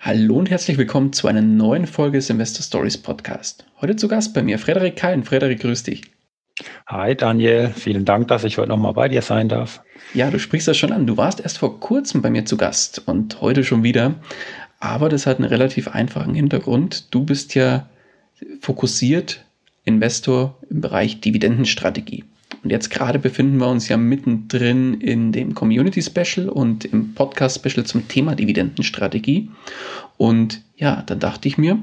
Hallo und herzlich willkommen zu einer neuen Folge des Investor Stories Podcast. Heute zu Gast bei mir Frederik Kein. Frederik, grüß dich. Hi Daniel, vielen Dank, dass ich heute nochmal bei dir sein darf. Ja, du sprichst das schon an. Du warst erst vor kurzem bei mir zu Gast und heute schon wieder. Aber das hat einen relativ einfachen Hintergrund. Du bist ja fokussiert Investor im Bereich Dividendenstrategie. Und jetzt gerade befinden wir uns ja mittendrin in dem Community Special und im Podcast Special zum Thema Dividendenstrategie. Und ja, dann dachte ich mir,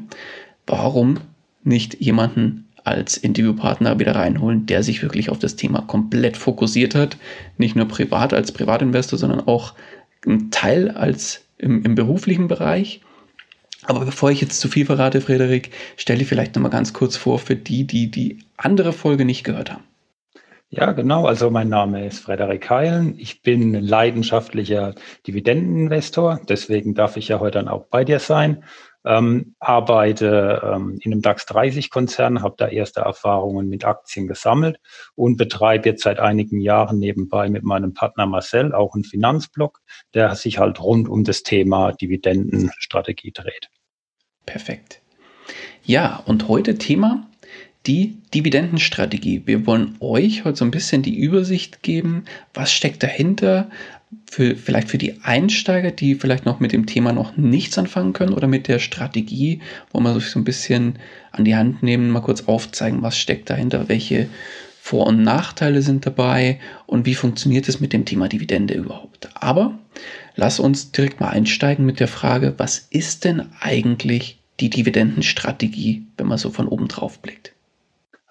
warum nicht jemanden als Interviewpartner wieder reinholen, der sich wirklich auf das Thema komplett fokussiert hat. Nicht nur privat als Privatinvestor, sondern auch ein Teil als im, im beruflichen Bereich. Aber bevor ich jetzt zu viel verrate, Frederik, stelle ich vielleicht nochmal ganz kurz vor für die, die die andere Folge nicht gehört haben. Ja, genau. Also mein Name ist Frederik Heilen. Ich bin leidenschaftlicher Dividendeninvestor. Deswegen darf ich ja heute dann auch bei dir sein. Ähm, arbeite ähm, in einem DAX 30 Konzern, habe da erste Erfahrungen mit Aktien gesammelt und betreibe jetzt seit einigen Jahren nebenbei mit meinem Partner Marcel auch einen Finanzblog, der sich halt rund um das Thema Dividendenstrategie dreht. Perfekt. Ja, und heute Thema die Dividendenstrategie. Wir wollen euch heute so ein bisschen die Übersicht geben, was steckt dahinter, für, vielleicht für die Einsteiger, die vielleicht noch mit dem Thema noch nichts anfangen können oder mit der Strategie, wo wir sich so ein bisschen an die Hand nehmen, mal kurz aufzeigen, was steckt dahinter, welche Vor- und Nachteile sind dabei und wie funktioniert es mit dem Thema Dividende überhaupt. Aber lass uns direkt mal einsteigen mit der Frage, was ist denn eigentlich die Dividendenstrategie, wenn man so von oben drauf blickt?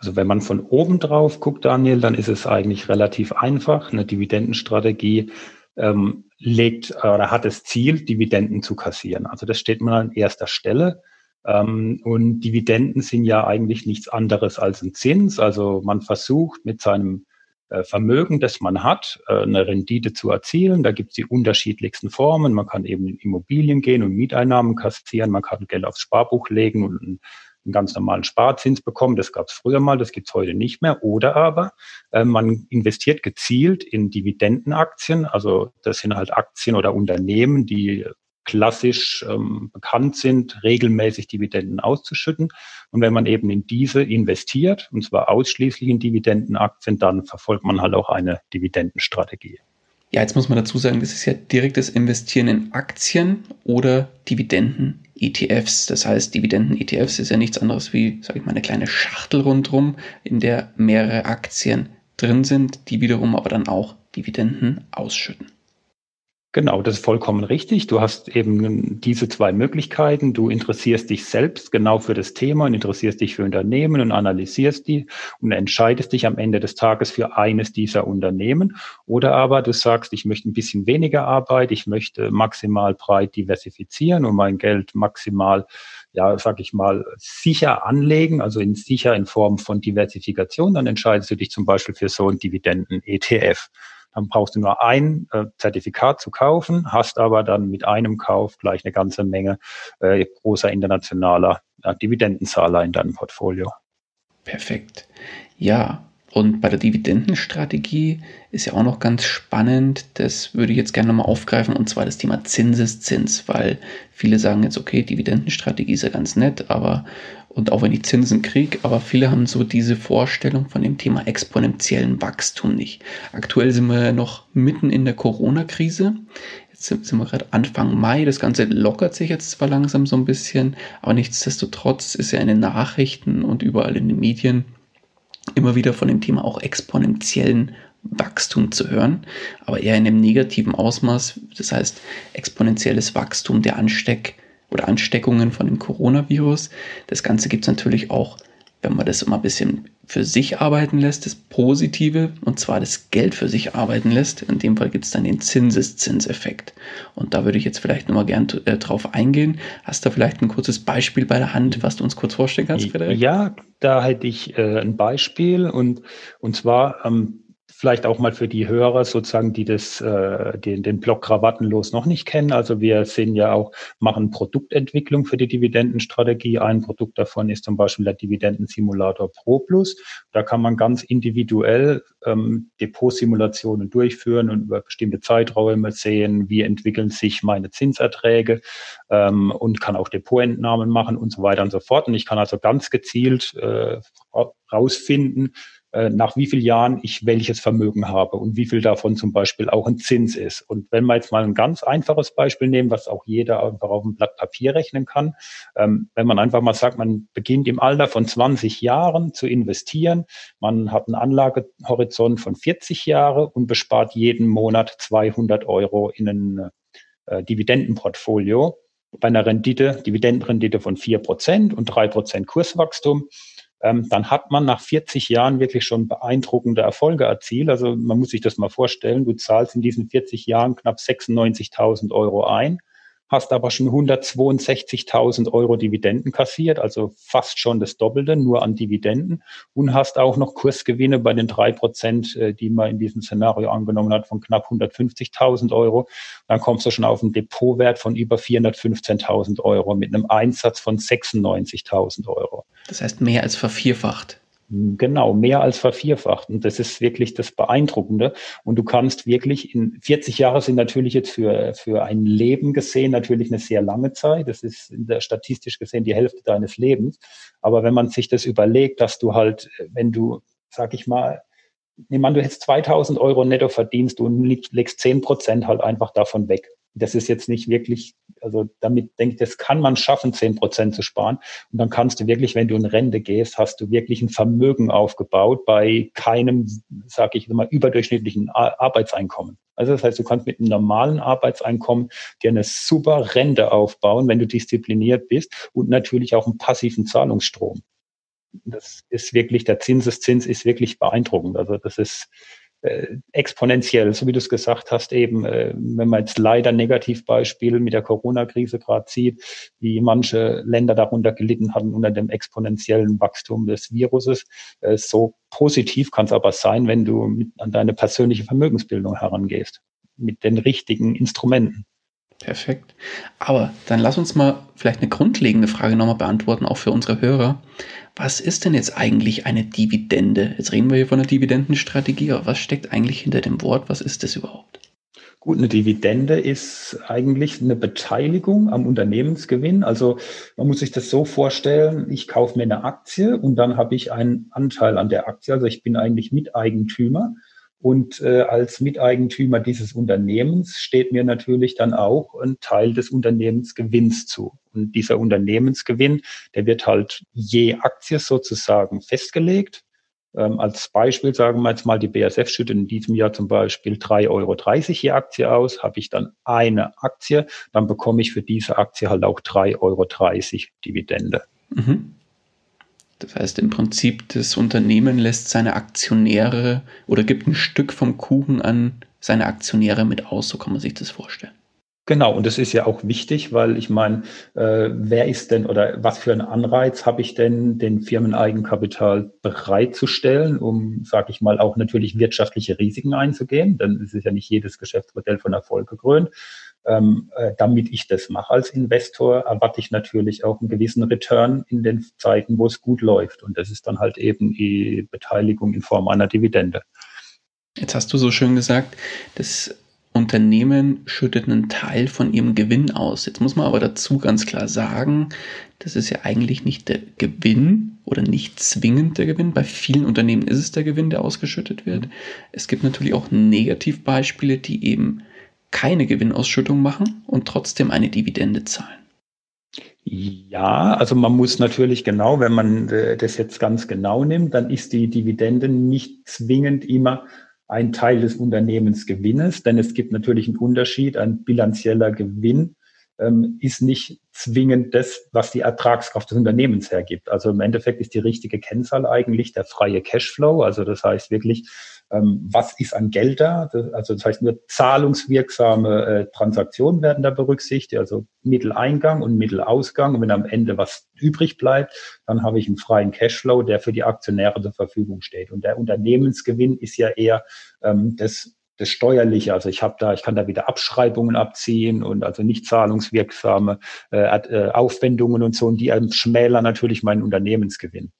Also wenn man von oben drauf guckt, Daniel, dann ist es eigentlich relativ einfach. Eine Dividendenstrategie ähm, legt oder hat das Ziel, Dividenden zu kassieren. Also das steht mal an erster Stelle. Ähm, und Dividenden sind ja eigentlich nichts anderes als ein Zins. Also man versucht mit seinem äh, Vermögen, das man hat, äh, eine Rendite zu erzielen. Da gibt es die unterschiedlichsten Formen. Man kann eben in Immobilien gehen und Mieteinnahmen kassieren. Man kann Geld aufs Sparbuch legen und einen ganz normalen Sparzins bekommen. Das gab es früher mal, das gibt es heute nicht mehr. Oder aber äh, man investiert gezielt in Dividendenaktien. Also das sind halt Aktien oder Unternehmen, die klassisch ähm, bekannt sind, regelmäßig Dividenden auszuschütten. Und wenn man eben in diese investiert, und zwar ausschließlich in Dividendenaktien, dann verfolgt man halt auch eine Dividendenstrategie. Ja, jetzt muss man dazu sagen, das ist ja direktes Investieren in Aktien oder Dividenden-ETFs. Das heißt, Dividenden-ETFs ist ja nichts anderes wie, sage ich mal, eine kleine Schachtel rundherum, in der mehrere Aktien drin sind, die wiederum aber dann auch Dividenden ausschütten. Genau, das ist vollkommen richtig. Du hast eben diese zwei Möglichkeiten. Du interessierst dich selbst genau für das Thema und interessierst dich für Unternehmen und analysierst die und entscheidest dich am Ende des Tages für eines dieser Unternehmen. Oder aber du sagst, ich möchte ein bisschen weniger Arbeit, ich möchte maximal breit diversifizieren und mein Geld maximal ja, sag ich mal, sicher anlegen, also in sicher in Form von Diversifikation, dann entscheidest du dich zum Beispiel für so einen Dividenden-ETF. Dann brauchst du nur ein äh, Zertifikat zu kaufen, hast aber dann mit einem Kauf gleich eine ganze Menge äh, großer internationaler äh, Dividendenzahler in deinem Portfolio. Perfekt. Ja, und bei der Dividendenstrategie ist ja auch noch ganz spannend, das würde ich jetzt gerne nochmal aufgreifen, und zwar das Thema Zinseszins, weil viele sagen jetzt, okay, Dividendenstrategie ist ja ganz nett, aber und auch wenn ich Zinsen kriege, aber viele haben so diese Vorstellung von dem Thema exponentiellen Wachstum nicht. Aktuell sind wir noch mitten in der Corona-Krise. Jetzt sind wir gerade Anfang Mai. Das Ganze lockert sich jetzt zwar langsam so ein bisschen, aber nichtsdestotrotz ist ja in den Nachrichten und überall in den Medien immer wieder von dem Thema auch exponentiellen Wachstum zu hören, aber eher in einem negativen Ausmaß. Das heißt, exponentielles Wachstum der Ansteck- oder Ansteckungen von dem Coronavirus. Das Ganze gibt es natürlich auch, wenn man das immer ein bisschen für sich arbeiten lässt, das Positive, und zwar das Geld für sich arbeiten lässt. In dem Fall gibt es dann den Zinseszinseffekt. Und da würde ich jetzt vielleicht nochmal gern äh, drauf eingehen. Hast du vielleicht ein kurzes Beispiel bei der Hand, was du uns kurz vorstellen kannst, Frederik? Ja, da hätte ich äh, ein Beispiel und, und zwar ähm, vielleicht auch mal für die Hörer sozusagen, die das, äh, den, den Blog Krawattenlos noch nicht kennen. Also wir sind ja auch, machen Produktentwicklung für die Dividendenstrategie. Ein Produkt davon ist zum Beispiel der Dividendensimulator Pro Plus. Da kann man ganz individuell ähm, Depotsimulationen durchführen und über bestimmte Zeiträume sehen, wie entwickeln sich meine Zinserträge ähm, und kann auch Depotentnahmen machen und so weiter und so fort. Und ich kann also ganz gezielt äh, rausfinden, nach wie vielen Jahren ich welches Vermögen habe und wie viel davon zum Beispiel auch ein Zins ist. Und wenn wir jetzt mal ein ganz einfaches Beispiel nehmen, was auch jeder einfach auf einem Blatt Papier rechnen kann, ähm, wenn man einfach mal sagt, man beginnt im Alter von 20 Jahren zu investieren, man hat einen Anlagehorizont von 40 Jahre und bespart jeden Monat 200 Euro in ein äh, Dividendenportfolio bei einer Rendite, Dividendenrendite von vier Prozent und drei Prozent Kurswachstum ähm, dann hat man nach 40 Jahren wirklich schon beeindruckende Erfolge erzielt. Also man muss sich das mal vorstellen, du zahlst in diesen 40 Jahren knapp 96.000 Euro ein hast aber schon 162.000 Euro Dividenden kassiert, also fast schon das Doppelte nur an Dividenden und hast auch noch Kursgewinne bei den drei Prozent, äh, die man in diesem Szenario angenommen hat, von knapp 150.000 Euro. Dann kommst du schon auf einen Depotwert von über 415.000 Euro mit einem Einsatz von 96.000 Euro. Das heißt mehr als vervierfacht. Genau, mehr als vervierfacht. Und das ist wirklich das Beeindruckende. Und du kannst wirklich in 40 Jahre sind natürlich jetzt für, für ein Leben gesehen natürlich eine sehr lange Zeit. Das ist in der statistisch gesehen die Hälfte deines Lebens. Aber wenn man sich das überlegt, dass du halt, wenn du, sag ich mal, nimm an, du hättest 2000 Euro netto verdienst und legst 10 Prozent halt einfach davon weg das ist jetzt nicht wirklich, also damit denke ich, das kann man schaffen, zehn Prozent zu sparen. Und dann kannst du wirklich, wenn du in Rente gehst, hast du wirklich ein Vermögen aufgebaut bei keinem, sage ich immer, überdurchschnittlichen Arbeitseinkommen. Also das heißt, du kannst mit einem normalen Arbeitseinkommen dir eine super Rente aufbauen, wenn du diszipliniert bist und natürlich auch einen passiven Zahlungsstrom. Das ist wirklich, der Zinseszins ist wirklich beeindruckend. Also das ist, äh, exponentiell, so wie du es gesagt hast, eben, äh, wenn man jetzt leider Negativbeispiele mit der Corona-Krise gerade sieht, wie manche Länder darunter gelitten hatten unter dem exponentiellen Wachstum des Viruses. Äh, so positiv kann es aber sein, wenn du an deine persönliche Vermögensbildung herangehst, mit den richtigen Instrumenten. Perfekt. Aber dann lass uns mal vielleicht eine grundlegende Frage nochmal beantworten, auch für unsere Hörer. Was ist denn jetzt eigentlich eine Dividende? Jetzt reden wir hier von einer Dividendenstrategie, aber was steckt eigentlich hinter dem Wort? Was ist das überhaupt? Gut, eine Dividende ist eigentlich eine Beteiligung am Unternehmensgewinn. Also man muss sich das so vorstellen, ich kaufe mir eine Aktie und dann habe ich einen Anteil an der Aktie. Also ich bin eigentlich Miteigentümer und äh, als Miteigentümer dieses Unternehmens steht mir natürlich dann auch ein Teil des Unternehmensgewinns zu. Und dieser Unternehmensgewinn, der wird halt je Aktie sozusagen festgelegt. Ähm, als Beispiel sagen wir jetzt mal, die BASF schüttet in diesem Jahr zum Beispiel 3,30 Euro je Aktie aus. Habe ich dann eine Aktie, dann bekomme ich für diese Aktie halt auch 3,30 Euro Dividende. Mhm. Das heißt im Prinzip, das Unternehmen lässt seine Aktionäre oder gibt ein Stück vom Kuchen an seine Aktionäre mit aus, so kann man sich das vorstellen. Genau, und das ist ja auch wichtig, weil ich meine, äh, wer ist denn oder was für einen Anreiz habe ich denn, den Firmeneigenkapital bereitzustellen, um, sage ich mal, auch natürlich wirtschaftliche Risiken einzugehen? Denn es ist ja nicht jedes Geschäftsmodell von Erfolg gekrönt. Ähm, äh, damit ich das mache als Investor, erwarte ich natürlich auch einen gewissen Return in den Zeiten, wo es gut läuft. Und das ist dann halt eben die Beteiligung in Form einer Dividende. Jetzt hast du so schön gesagt, das Unternehmen schüttet einen Teil von ihrem Gewinn aus. Jetzt muss man aber dazu ganz klar sagen, das ist ja eigentlich nicht der Gewinn oder nicht zwingend der Gewinn. Bei vielen Unternehmen ist es der Gewinn, der ausgeschüttet wird. Es gibt natürlich auch Negativbeispiele, die eben keine Gewinnausschüttung machen und trotzdem eine Dividende zahlen. Ja, also man muss natürlich genau, wenn man äh, das jetzt ganz genau nimmt, dann ist die Dividende nicht zwingend immer ein Teil des Unternehmensgewinnes, denn es gibt natürlich einen Unterschied. Ein bilanzieller Gewinn ähm, ist nicht zwingend das, was die Ertragskraft des Unternehmens hergibt. Also im Endeffekt ist die richtige Kennzahl eigentlich der freie Cashflow. Also das heißt wirklich, was ist an Geld da? Also das heißt nur zahlungswirksame äh, Transaktionen werden da berücksichtigt, also Mitteleingang und Mittelausgang. Und wenn am Ende was übrig bleibt, dann habe ich einen freien Cashflow, der für die Aktionäre zur Verfügung steht. Und der Unternehmensgewinn ist ja eher ähm, das das Steuerliche, also ich habe da, ich kann da wieder Abschreibungen abziehen und also nicht zahlungswirksame äh, äh Aufwendungen und so, und die schmälern natürlich meinen Unternehmensgewinn.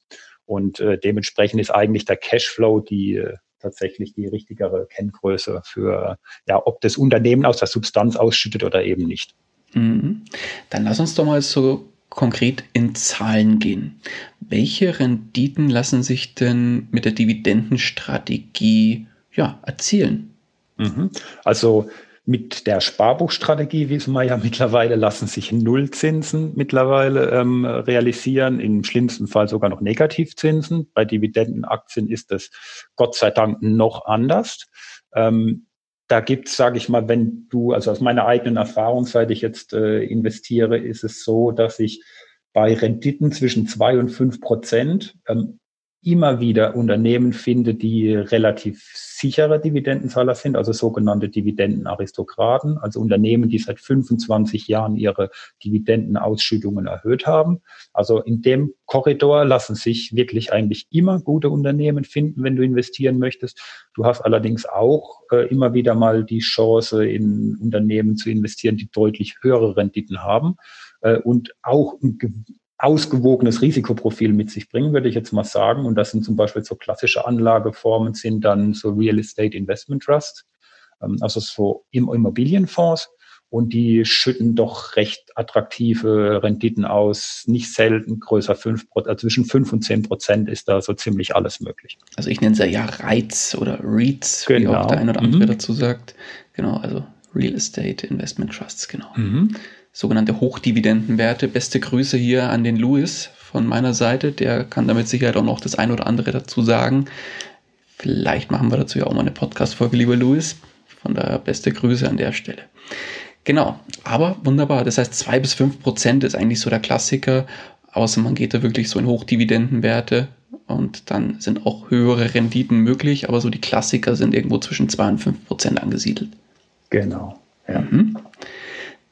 Und äh, dementsprechend ist eigentlich der Cashflow die äh, tatsächlich die richtigere Kenngröße für, ja, ob das Unternehmen aus der Substanz ausschüttet oder eben nicht. Mhm. Dann lass uns doch mal so konkret in Zahlen gehen. Welche Renditen lassen sich denn mit der Dividendenstrategie ja, erzielen? Mhm. Also mit der Sparbuchstrategie, wissen wir ja mittlerweile, lassen sich Nullzinsen mittlerweile ähm, realisieren, im schlimmsten Fall sogar noch Negativzinsen. Bei Dividendenaktien ist das Gott sei Dank noch anders. Ähm, da gibt's, sage ich mal, wenn du, also aus meiner eigenen Erfahrung, seit ich jetzt äh, investiere, ist es so, dass ich bei Renditen zwischen zwei und fünf Prozent ähm, immer wieder Unternehmen finde, die relativ sichere Dividendenzahler sind, also sogenannte Dividendenaristokraten, also Unternehmen, die seit 25 Jahren ihre Dividendenausschüttungen erhöht haben. Also in dem Korridor lassen sich wirklich eigentlich immer gute Unternehmen finden, wenn du investieren möchtest. Du hast allerdings auch äh, immer wieder mal die Chance, in Unternehmen zu investieren, die deutlich höhere Renditen haben äh, und auch ein ausgewogenes Risikoprofil mit sich bringen, würde ich jetzt mal sagen. Und das sind zum Beispiel so klassische Anlageformen, sind dann so Real Estate Investment Trust, ähm, also so Immobilienfonds. Und die schütten doch recht attraktive Renditen aus, nicht selten größer fünf also zwischen fünf und zehn Prozent ist da so ziemlich alles möglich. Also ich nenne es ja Reiz oder REITs, genau. wie auch der eine oder andere mhm. dazu sagt. Genau, also Real Estate Investment Trusts, genau. Mhm sogenannte Hochdividendenwerte. Beste Grüße hier an den Louis von meiner Seite. Der kann damit Sicherheit auch noch das ein oder andere dazu sagen. Vielleicht machen wir dazu ja auch mal eine Podcast-Folge, lieber Louis. Von daher beste Grüße an der Stelle. Genau, aber wunderbar. Das heißt, zwei bis fünf Prozent ist eigentlich so der Klassiker, außer man geht da wirklich so in Hochdividendenwerte und dann sind auch höhere Renditen möglich, aber so die Klassiker sind irgendwo zwischen zwei und fünf Prozent angesiedelt. Genau. Ja. Mhm.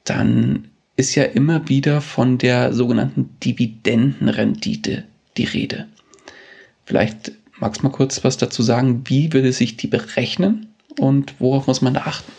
Dann ist ja immer wieder von der sogenannten Dividendenrendite die Rede. Vielleicht magst du mal kurz was dazu sagen, wie würde sich die berechnen und worauf muss man da achten?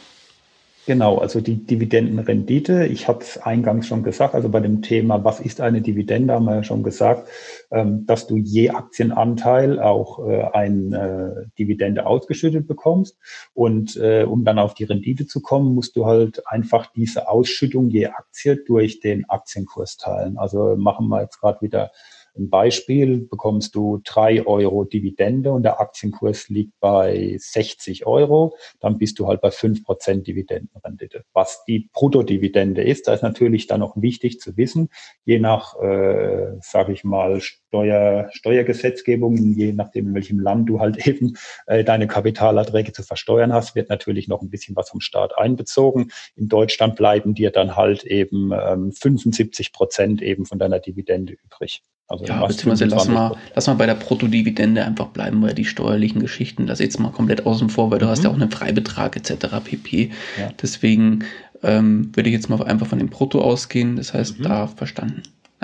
Genau, also die Dividendenrendite, ich habe es eingangs schon gesagt, also bei dem Thema, was ist eine Dividende, haben wir ja schon gesagt, ähm, dass du je Aktienanteil auch äh, eine Dividende ausgeschüttet bekommst. Und äh, um dann auf die Rendite zu kommen, musst du halt einfach diese Ausschüttung je Aktie durch den Aktienkurs teilen. Also machen wir jetzt gerade wieder ein Beispiel, bekommst du drei Euro Dividende und der Aktienkurs liegt bei 60 Euro, dann bist du halt bei fünf Prozent Dividendenrendite. Was die Bruttodividende ist, da ist natürlich dann noch wichtig zu wissen, je nach, äh, sage ich mal, Steuer, Steuergesetzgebung, je nachdem, in welchem Land du halt eben äh, deine Kapitalerträge zu versteuern hast, wird natürlich noch ein bisschen was vom Staat einbezogen. In Deutschland bleiben dir dann halt eben ähm, 75 Prozent eben von deiner Dividende übrig. Also ja, beziehungsweise lass mal, lass mal bei der Bruttodividende einfach bleiben, weil die steuerlichen Geschichten, das jetzt mal komplett außen vor, weil du mhm. hast ja auch einen Freibetrag etc. pp. Ja. Deswegen ähm, würde ich jetzt mal einfach von dem Brutto ausgehen, das heißt, mhm. da verstanden.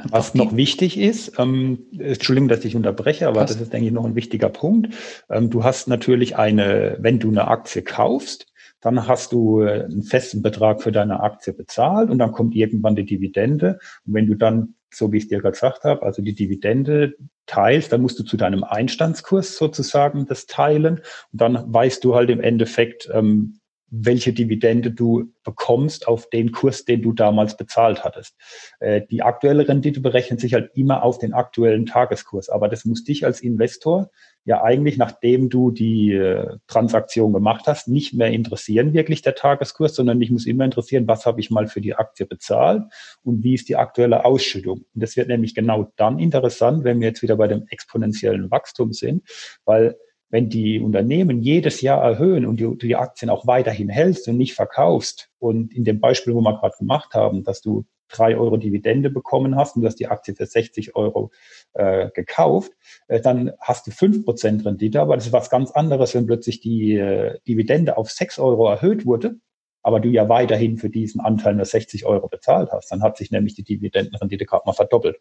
Was noch wichtig ist, ähm, Entschuldigung, dass ich unterbreche, aber Passt. das ist, denke ich, noch ein wichtiger Punkt. Ähm, du hast natürlich eine, wenn du eine Aktie kaufst, dann hast du äh, einen festen Betrag für deine Aktie bezahlt und dann kommt irgendwann die Dividende. Und wenn du dann, so wie ich dir gerade gesagt habe, also die Dividende teilst, dann musst du zu deinem Einstandskurs sozusagen das teilen und dann weißt du halt im Endeffekt, ähm, welche Dividende du bekommst auf den Kurs, den du damals bezahlt hattest. Äh, die aktuelle Rendite berechnet sich halt immer auf den aktuellen Tageskurs, aber das muss dich als Investor ja eigentlich, nachdem du die äh, Transaktion gemacht hast, nicht mehr interessieren wirklich der Tageskurs, sondern dich muss immer interessieren, was habe ich mal für die Aktie bezahlt und wie ist die aktuelle Ausschüttung. Und das wird nämlich genau dann interessant, wenn wir jetzt wieder bei dem exponentiellen Wachstum sind, weil wenn die Unternehmen jedes Jahr erhöhen und du die Aktien auch weiterhin hältst und nicht verkaufst und in dem Beispiel, wo wir gerade gemacht haben, dass du drei Euro Dividende bekommen hast und du hast die Aktie für 60 Euro äh, gekauft, äh, dann hast du fünf Prozent Rendite. Aber das ist was ganz anderes, wenn plötzlich die äh, Dividende auf sechs Euro erhöht wurde, aber du ja weiterhin für diesen Anteil nur 60 Euro bezahlt hast. Dann hat sich nämlich die Dividendenrendite gerade mal verdoppelt.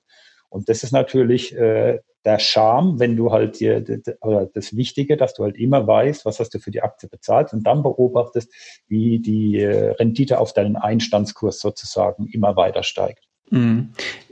Und das ist natürlich äh, der Charme, wenn du halt dir, oder das Wichtige, dass du halt immer weißt, was hast du für die Aktie bezahlt und dann beobachtest, wie die äh, Rendite auf deinen Einstandskurs sozusagen immer weiter steigt. Mhm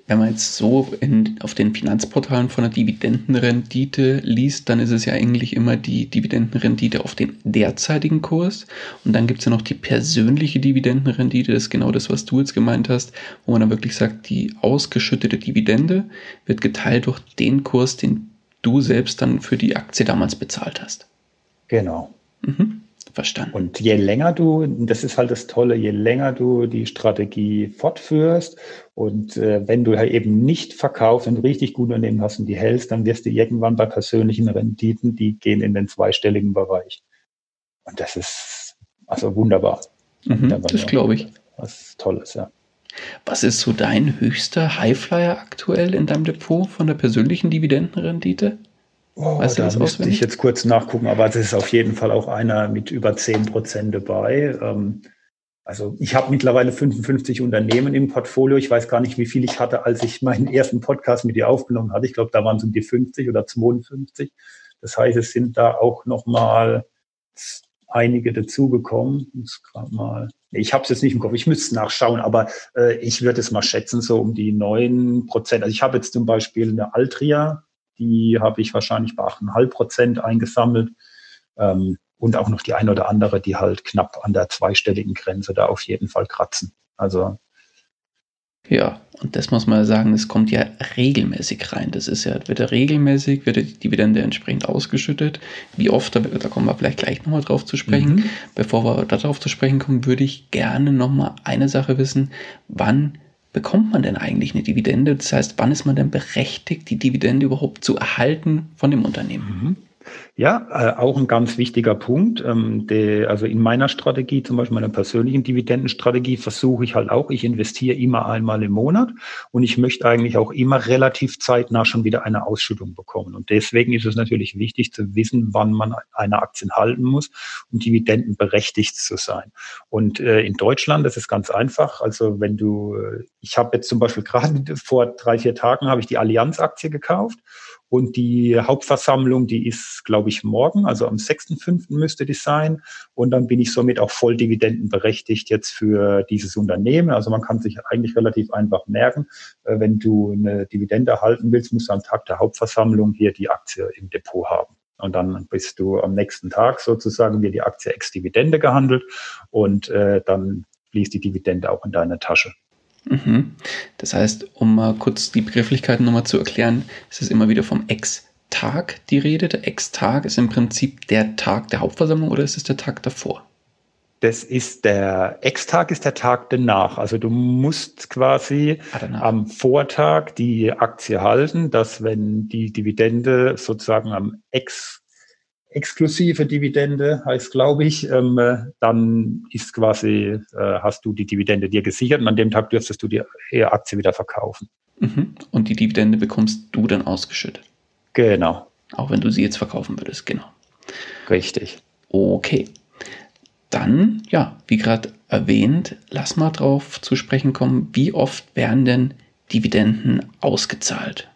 wenn man jetzt so in, auf den Finanzportalen von der Dividendenrendite liest, dann ist es ja eigentlich immer die Dividendenrendite auf den derzeitigen Kurs. Und dann gibt es ja noch die persönliche Dividendenrendite, das ist genau das, was du jetzt gemeint hast, wo man dann wirklich sagt, die ausgeschüttete Dividende wird geteilt durch den Kurs, den du selbst dann für die Aktie damals bezahlt hast. Genau. Mhm. Verstanden. Und je länger du, das ist halt das Tolle, je länger du die Strategie fortführst und äh, wenn du halt eben nicht verkaufst und richtig gut Unternehmen hast und die hältst, dann wirst du irgendwann bei persönlichen Renditen, die gehen in den zweistelligen Bereich. Und das ist also wunderbar. Mhm, das glaube ich. Was Tolles, ja. Was ist so dein höchster Highflyer aktuell in deinem Depot von der persönlichen Dividendenrendite? Oh, weißt du da müsste ich jetzt kurz nachgucken, aber es ist auf jeden Fall auch einer mit über 10 Prozent dabei. Ähm, also ich habe mittlerweile 55 Unternehmen im Portfolio. Ich weiß gar nicht, wie viel ich hatte, als ich meinen ersten Podcast mit dir aufgenommen hatte. Ich glaube, da waren es um die 50 oder 52. Das heißt, es sind da auch noch mal einige dazugekommen. Mal. Ich habe es jetzt nicht im Kopf. Ich müsste nachschauen, aber äh, ich würde es mal schätzen so um die 9 Prozent. Also ich habe jetzt zum Beispiel eine Altria die habe ich wahrscheinlich bei 8,5 Prozent eingesammelt. Ähm, und auch noch die eine oder andere, die halt knapp an der zweistelligen Grenze da auf jeden Fall kratzen. Also ja, und das muss man sagen, das kommt ja regelmäßig rein. Das ist ja, wird ja regelmäßig, wird die Dividende entsprechend ausgeschüttet. Wie oft, da, da kommen wir vielleicht gleich nochmal drauf zu sprechen. Mhm. Bevor wir darauf zu sprechen kommen, würde ich gerne nochmal eine Sache wissen. Wann bekommt man denn eigentlich eine Dividende? Das heißt, wann ist man denn berechtigt, die Dividende überhaupt zu erhalten von dem Unternehmen? Mhm. Ja, äh, auch ein ganz wichtiger Punkt. Ähm, der, also in meiner Strategie, zum Beispiel meiner persönlichen Dividendenstrategie, versuche ich halt auch, ich investiere immer einmal im Monat und ich möchte eigentlich auch immer relativ zeitnah schon wieder eine Ausschüttung bekommen. Und deswegen ist es natürlich wichtig zu wissen, wann man eine Aktien halten muss, um dividendenberechtigt zu sein. Und äh, in Deutschland, das ist ganz einfach. Also wenn du, äh, ich habe jetzt zum Beispiel gerade vor drei, vier Tagen habe ich die Allianz-Aktie gekauft und die Hauptversammlung, die ist, glaube ich, morgen, also am 6.5. müsste die sein. Und dann bin ich somit auch voll dividendenberechtigt jetzt für dieses Unternehmen. Also man kann sich eigentlich relativ einfach merken, äh, wenn du eine Dividende erhalten willst, musst du am Tag der Hauptversammlung hier die Aktie im Depot haben. Und dann bist du am nächsten Tag sozusagen wie die Aktie ex-Dividende gehandelt und äh, dann fließt die Dividende auch in deine Tasche. Mhm. Das heißt, um mal kurz die Begrifflichkeiten nochmal zu erklären, ist es immer wieder vom Ex-Tag die Rede. Der Ex-Tag ist im Prinzip der Tag der Hauptversammlung oder ist es der Tag davor? Das ist der Ex-Tag ist der Tag danach. Also du musst quasi ah, am Vortag die Aktie halten, dass wenn die Dividende sozusagen am Ex exklusive Dividende heißt, glaube ich, ähm, dann ist quasi, äh, hast du die Dividende dir gesichert und an dem Tag dürftest du die Aktie wieder verkaufen. Mhm. Und die Dividende bekommst du dann ausgeschüttet. Genau. Auch wenn du sie jetzt verkaufen würdest, genau. Richtig. Okay. Dann, ja, wie gerade erwähnt, lass mal drauf zu sprechen kommen, wie oft werden denn Dividenden ausgezahlt?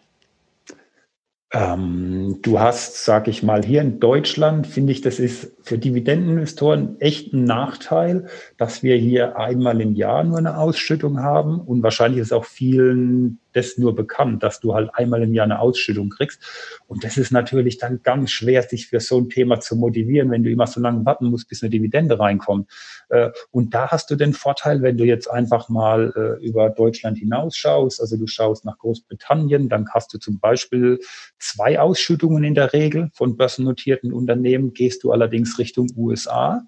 Ähm, du hast, sag ich mal, hier in Deutschland, finde ich, das ist für Dividendeninvestoren echt ein Nachteil, dass wir hier einmal im Jahr nur eine Ausschüttung haben. Und wahrscheinlich ist auch vielen das nur bekannt, dass du halt einmal im Jahr eine Ausschüttung kriegst. Und das ist natürlich dann ganz schwer, sich für so ein Thema zu motivieren, wenn du immer so lange warten musst, bis eine Dividende reinkommt. Äh, und da hast du den Vorteil, wenn du jetzt einfach mal äh, über Deutschland hinausschaust, also du schaust nach Großbritannien, dann hast du zum Beispiel zwei Ausschüttungen in der Regel von börsennotierten Unternehmen. Gehst du allerdings Richtung USA,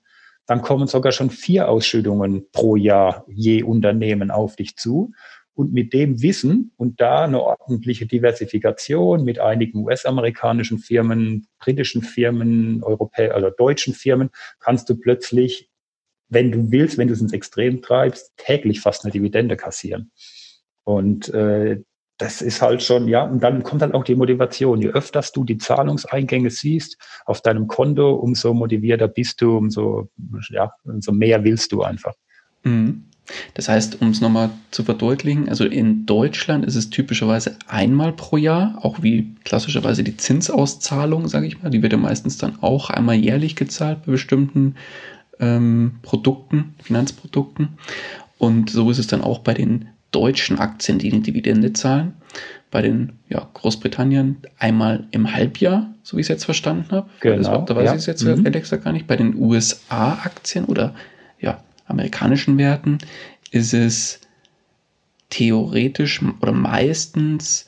dann kommen sogar schon vier Ausschüttungen pro Jahr je Unternehmen auf dich zu. Und mit dem Wissen und da eine ordentliche Diversifikation mit einigen US-amerikanischen Firmen, britischen Firmen, europäischen, also deutschen Firmen, kannst du plötzlich, wenn du willst, wenn du es ins Extrem treibst, täglich fast eine Dividende kassieren. Und äh, das ist halt schon, ja, und dann kommt halt auch die Motivation. Je öfters du die Zahlungseingänge siehst auf deinem Konto, umso motivierter bist du, umso, ja, umso mehr willst du einfach. Mhm. Das heißt, um es nochmal zu verdeutlichen, also in Deutschland ist es typischerweise einmal pro Jahr, auch wie klassischerweise die Zinsauszahlung, sage ich mal, die wird ja meistens dann auch einmal jährlich gezahlt bei bestimmten ähm, Produkten, Finanzprodukten. Und so ist es dann auch bei den deutschen Aktien, die eine Dividende zahlen. Bei den ja, Großbritannien einmal im Halbjahr, so wie ich es jetzt verstanden habe. Genau, das, da weiß ja. ich es jetzt mhm. gesagt gar nicht. Bei den USA-Aktien oder ja, amerikanischen Werten ist es theoretisch oder meistens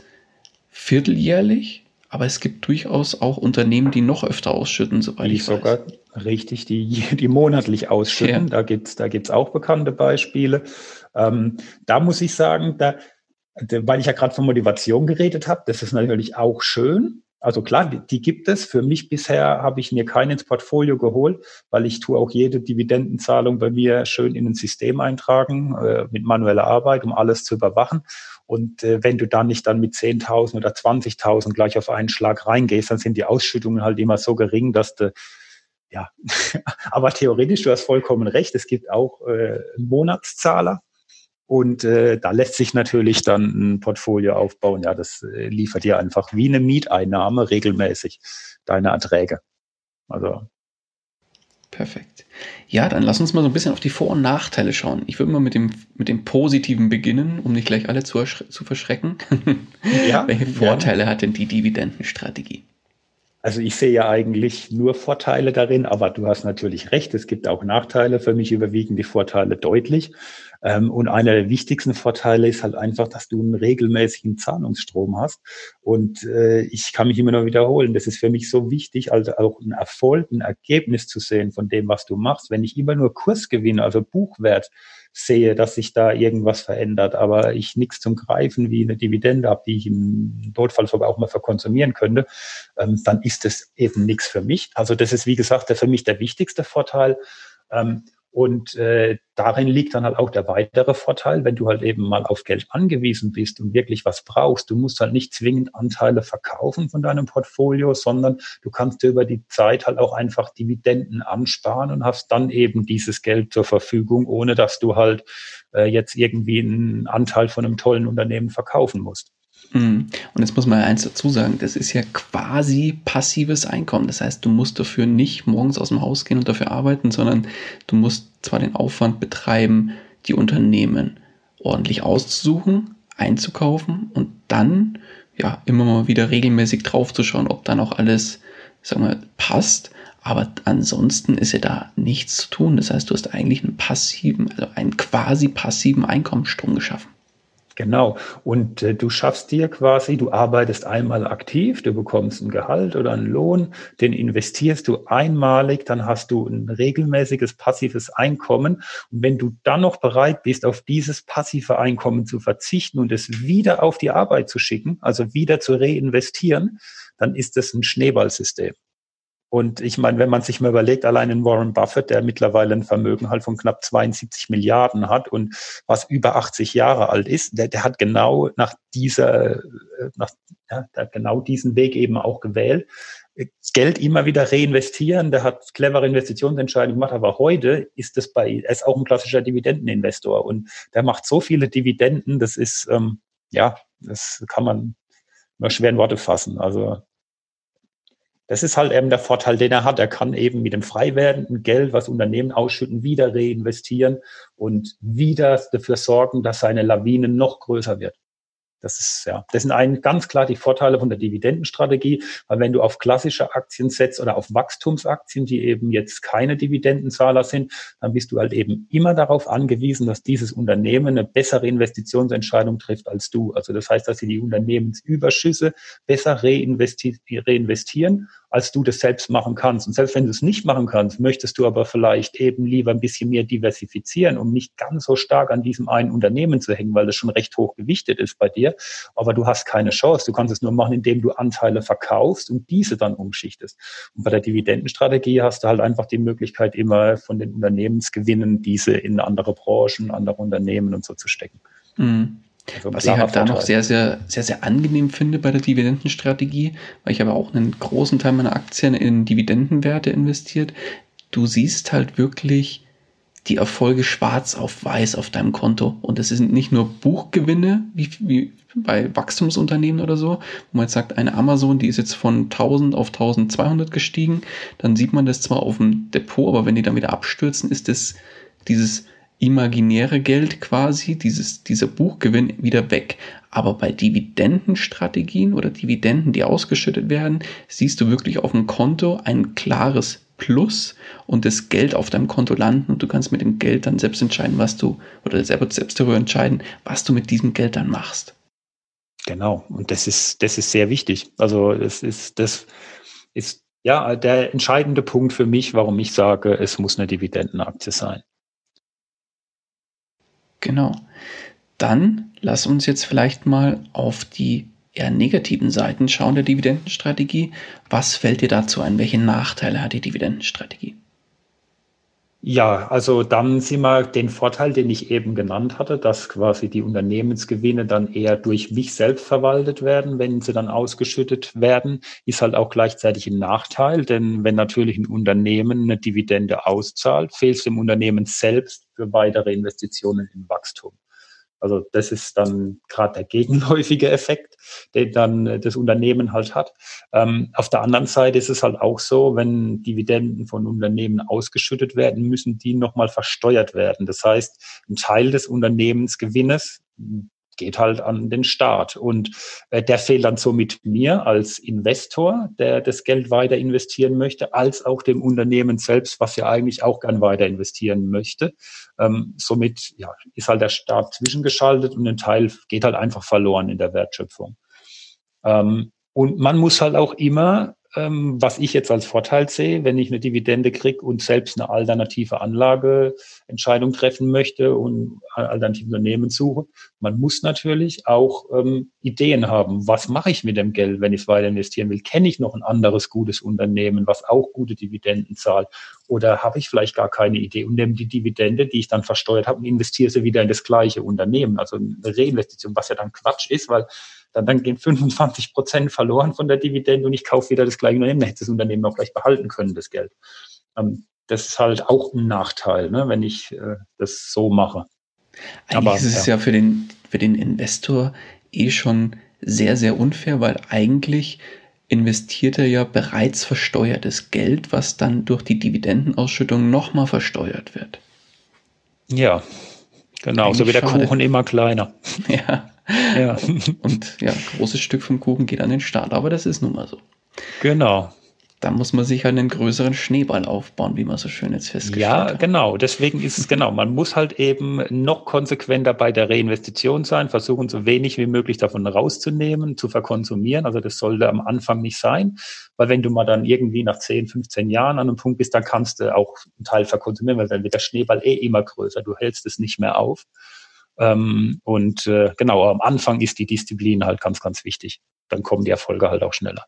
vierteljährlich, aber es gibt durchaus auch Unternehmen, die noch öfter ausschütten, soweit ich sogar weiß. Richtig, die, die monatlich ausschütten. Ja. Da gibt es da gibt's auch bekannte Beispiele. Ähm, da muss ich sagen, da, weil ich ja gerade von Motivation geredet habe, das ist natürlich auch schön. Also klar, die, gibt es. Für mich bisher habe ich mir keinen ins Portfolio geholt, weil ich tue auch jede Dividendenzahlung bei mir schön in ein System eintragen äh, mit manueller Arbeit, um alles zu überwachen. Und äh, wenn du dann nicht dann mit 10.000 oder 20.000 gleich auf einen Schlag reingehst, dann sind die Ausschüttungen halt immer so gering, dass du ja, aber theoretisch, du hast vollkommen recht. Es gibt auch äh, Monatszahler, und äh, da lässt sich natürlich dann ein Portfolio aufbauen. Ja, das äh, liefert dir einfach wie eine Mieteinnahme regelmäßig deine Erträge. Also. Perfekt. Ja, dann lass uns mal so ein bisschen auf die Vor- und Nachteile schauen. Ich würde mal mit dem, mit dem Positiven beginnen, um nicht gleich alle zu, zu verschrecken. Ja, Welche Vorteile ja. hat denn die Dividendenstrategie? Also ich sehe ja eigentlich nur Vorteile darin, aber du hast natürlich recht, es gibt auch Nachteile. Für mich überwiegen die Vorteile deutlich. Ähm, und einer der wichtigsten Vorteile ist halt einfach, dass du einen regelmäßigen Zahlungsstrom hast. Und äh, ich kann mich immer noch wiederholen, das ist für mich so wichtig, also auch ein Erfolg, ein Ergebnis zu sehen von dem, was du machst. Wenn ich immer nur Kursgewinne, also Buchwert, sehe, dass sich da irgendwas verändert, aber ich nichts zum Greifen wie eine Dividende habe, die ich im Notfall sogar auch mal verkonsumieren könnte, ähm, dann ist das eben nichts für mich. Also das ist, wie gesagt, der, für mich der wichtigste Vorteil. Ähm, und äh, darin liegt dann halt auch der weitere Vorteil, wenn du halt eben mal auf Geld angewiesen bist und wirklich was brauchst. Du musst halt nicht zwingend Anteile verkaufen von deinem Portfolio, sondern du kannst dir über die Zeit halt auch einfach Dividenden ansparen und hast dann eben dieses Geld zur Verfügung, ohne dass du halt äh, jetzt irgendwie einen Anteil von einem tollen Unternehmen verkaufen musst. Mhm. Und jetzt muss man eins dazu sagen, das ist ja quasi passives Einkommen. Das heißt, du musst dafür nicht morgens aus dem Haus gehen und dafür arbeiten, sondern du musst zwar den Aufwand betreiben, die Unternehmen ordentlich auszusuchen, einzukaufen und dann ja immer mal wieder regelmäßig draufzuschauen, ob dann auch alles, sagen wir, passt. Aber ansonsten ist ja da nichts zu tun. Das heißt, du hast eigentlich einen passiven, also einen quasi passiven Einkommensstrom geschaffen. Genau. Und äh, du schaffst dir quasi, du arbeitest einmal aktiv, du bekommst ein Gehalt oder einen Lohn, den investierst du einmalig, dann hast du ein regelmäßiges passives Einkommen. Und wenn du dann noch bereit bist, auf dieses passive Einkommen zu verzichten und es wieder auf die Arbeit zu schicken, also wieder zu reinvestieren, dann ist das ein Schneeballsystem. Und ich meine, wenn man sich mal überlegt, allein in Warren Buffett, der mittlerweile ein Vermögen halt von knapp 72 Milliarden hat und was über 80 Jahre alt ist, der, der hat genau nach dieser, äh, nach, ja, genau diesen Weg eben auch gewählt. Geld immer wieder reinvestieren, der hat clevere Investitionsentscheidungen gemacht, aber heute ist es bei, er ist auch ein klassischer Dividendeninvestor und der macht so viele Dividenden, das ist, ähm, ja, das kann man mal schwer in Worte fassen. Also das ist halt eben der Vorteil, den er hat. Er kann eben mit dem frei werdenden Geld, was Unternehmen ausschütten, wieder reinvestieren und wieder dafür sorgen, dass seine Lawine noch größer wird. Das ist ja, das sind ein, ganz klar die Vorteile von der Dividendenstrategie, weil wenn du auf klassische Aktien setzt oder auf Wachstumsaktien, die eben jetzt keine Dividendenzahler sind, dann bist du halt eben immer darauf angewiesen, dass dieses Unternehmen eine bessere Investitionsentscheidung trifft als du. Also das heißt, dass sie die Unternehmensüberschüsse besser reinvesti reinvestieren als du das selbst machen kannst. Und selbst wenn du es nicht machen kannst, möchtest du aber vielleicht eben lieber ein bisschen mehr diversifizieren, um nicht ganz so stark an diesem einen Unternehmen zu hängen, weil das schon recht hoch gewichtet ist bei dir. Aber du hast keine Chance. Du kannst es nur machen, indem du Anteile verkaufst und diese dann umschichtest. Und bei der Dividendenstrategie hast du halt einfach die Möglichkeit, immer von den Unternehmensgewinnen diese in andere Branchen, andere Unternehmen und so zu stecken. Mhm. Also Was ich halt da noch sehr, sehr, sehr, sehr angenehm finde bei der Dividendenstrategie, weil ich aber auch einen großen Teil meiner Aktien in Dividendenwerte investiert. Du siehst halt wirklich die Erfolge schwarz auf weiß auf deinem Konto. Und es sind nicht nur Buchgewinne, wie, wie bei Wachstumsunternehmen oder so, wo man jetzt sagt, eine Amazon, die ist jetzt von 1000 auf 1200 gestiegen, dann sieht man das zwar auf dem Depot, aber wenn die dann wieder abstürzen, ist das dieses imaginäre Geld quasi, dieses, dieser Buchgewinn wieder weg. Aber bei Dividendenstrategien oder Dividenden, die ausgeschüttet werden, siehst du wirklich auf dem Konto ein klares Plus und das Geld auf deinem Konto landen und du kannst mit dem Geld dann selbst entscheiden, was du, oder selber selbst darüber entscheiden, was du mit diesem Geld dann machst. Genau. Und das ist, das ist sehr wichtig. Also, das ist, das ist, ja, der entscheidende Punkt für mich, warum ich sage, es muss eine Dividendenaktie sein. Genau. Dann lass uns jetzt vielleicht mal auf die eher negativen Seiten schauen der Dividendenstrategie. Was fällt dir dazu ein? Welche Nachteile hat die Dividendenstrategie? Ja, also dann sehen wir den Vorteil, den ich eben genannt hatte, dass quasi die Unternehmensgewinne dann eher durch mich selbst verwaltet werden, wenn sie dann ausgeschüttet werden, ist halt auch gleichzeitig ein Nachteil, denn wenn natürlich ein Unternehmen eine Dividende auszahlt, fehlt es dem Unternehmen selbst für weitere Investitionen in Wachstum. Also das ist dann gerade der gegenläufige Effekt, den dann äh, das Unternehmen halt hat. Ähm, auf der anderen Seite ist es halt auch so, wenn Dividenden von Unternehmen ausgeschüttet werden, müssen die nochmal versteuert werden. Das heißt, ein Teil des Unternehmensgewinnes geht halt an den Staat. Und äh, der fehlt dann somit mir als Investor, der das Geld weiter investieren möchte, als auch dem Unternehmen selbst, was ja eigentlich auch gern weiter investieren möchte. Ähm, somit ja, ist halt der Staat zwischengeschaltet und ein Teil geht halt einfach verloren in der Wertschöpfung. Ähm, und man muss halt auch immer ähm, was ich jetzt als Vorteil sehe, wenn ich eine Dividende kriege und selbst eine alternative Anlageentscheidung treffen möchte und alternative Unternehmen suche. Man muss natürlich auch ähm, Ideen haben. Was mache ich mit dem Geld, wenn ich es weiter investieren will? Kenne ich noch ein anderes gutes Unternehmen, was auch gute Dividenden zahlt? Oder habe ich vielleicht gar keine Idee und nehme die Dividende, die ich dann versteuert habe, und investiere sie wieder in das gleiche Unternehmen? Also eine Reinvestition, was ja dann Quatsch ist, weil dann, gehen 25 Prozent verloren von der Dividende und ich kaufe wieder das gleiche Unternehmen. Dann hätte das Unternehmen auch gleich behalten können, das Geld. Ähm, das ist halt auch ein Nachteil, ne, wenn ich äh, das so mache. Eigentlich Aber, ist es ja. ja für den, für den Investor eh schon sehr, sehr unfair, weil eigentlich investiert er ja bereits versteuertes Geld, was dann durch die Dividendenausschüttung nochmal versteuert wird. Ja, genau, Eigentlich so wie der schade. Kuchen immer kleiner. Ja. Ja. Und ja, großes Stück vom Kuchen geht an den Start, aber das ist nun mal so. Genau. Da muss man sich halt einen größeren Schneeball aufbauen, wie man so schön jetzt festgestellt ja, hat. Ja, genau. Deswegen ist es genau. Man muss halt eben noch konsequenter bei der Reinvestition sein, versuchen so wenig wie möglich davon rauszunehmen, zu verkonsumieren. Also das sollte am Anfang nicht sein, weil wenn du mal dann irgendwie nach 10, 15 Jahren an einem Punkt bist, dann kannst du auch einen Teil verkonsumieren, weil dann wird der Schneeball eh immer größer. Du hältst es nicht mehr auf. Ähm, und äh, genau, am Anfang ist die Disziplin halt ganz, ganz wichtig. Dann kommen die Erfolge halt auch schneller.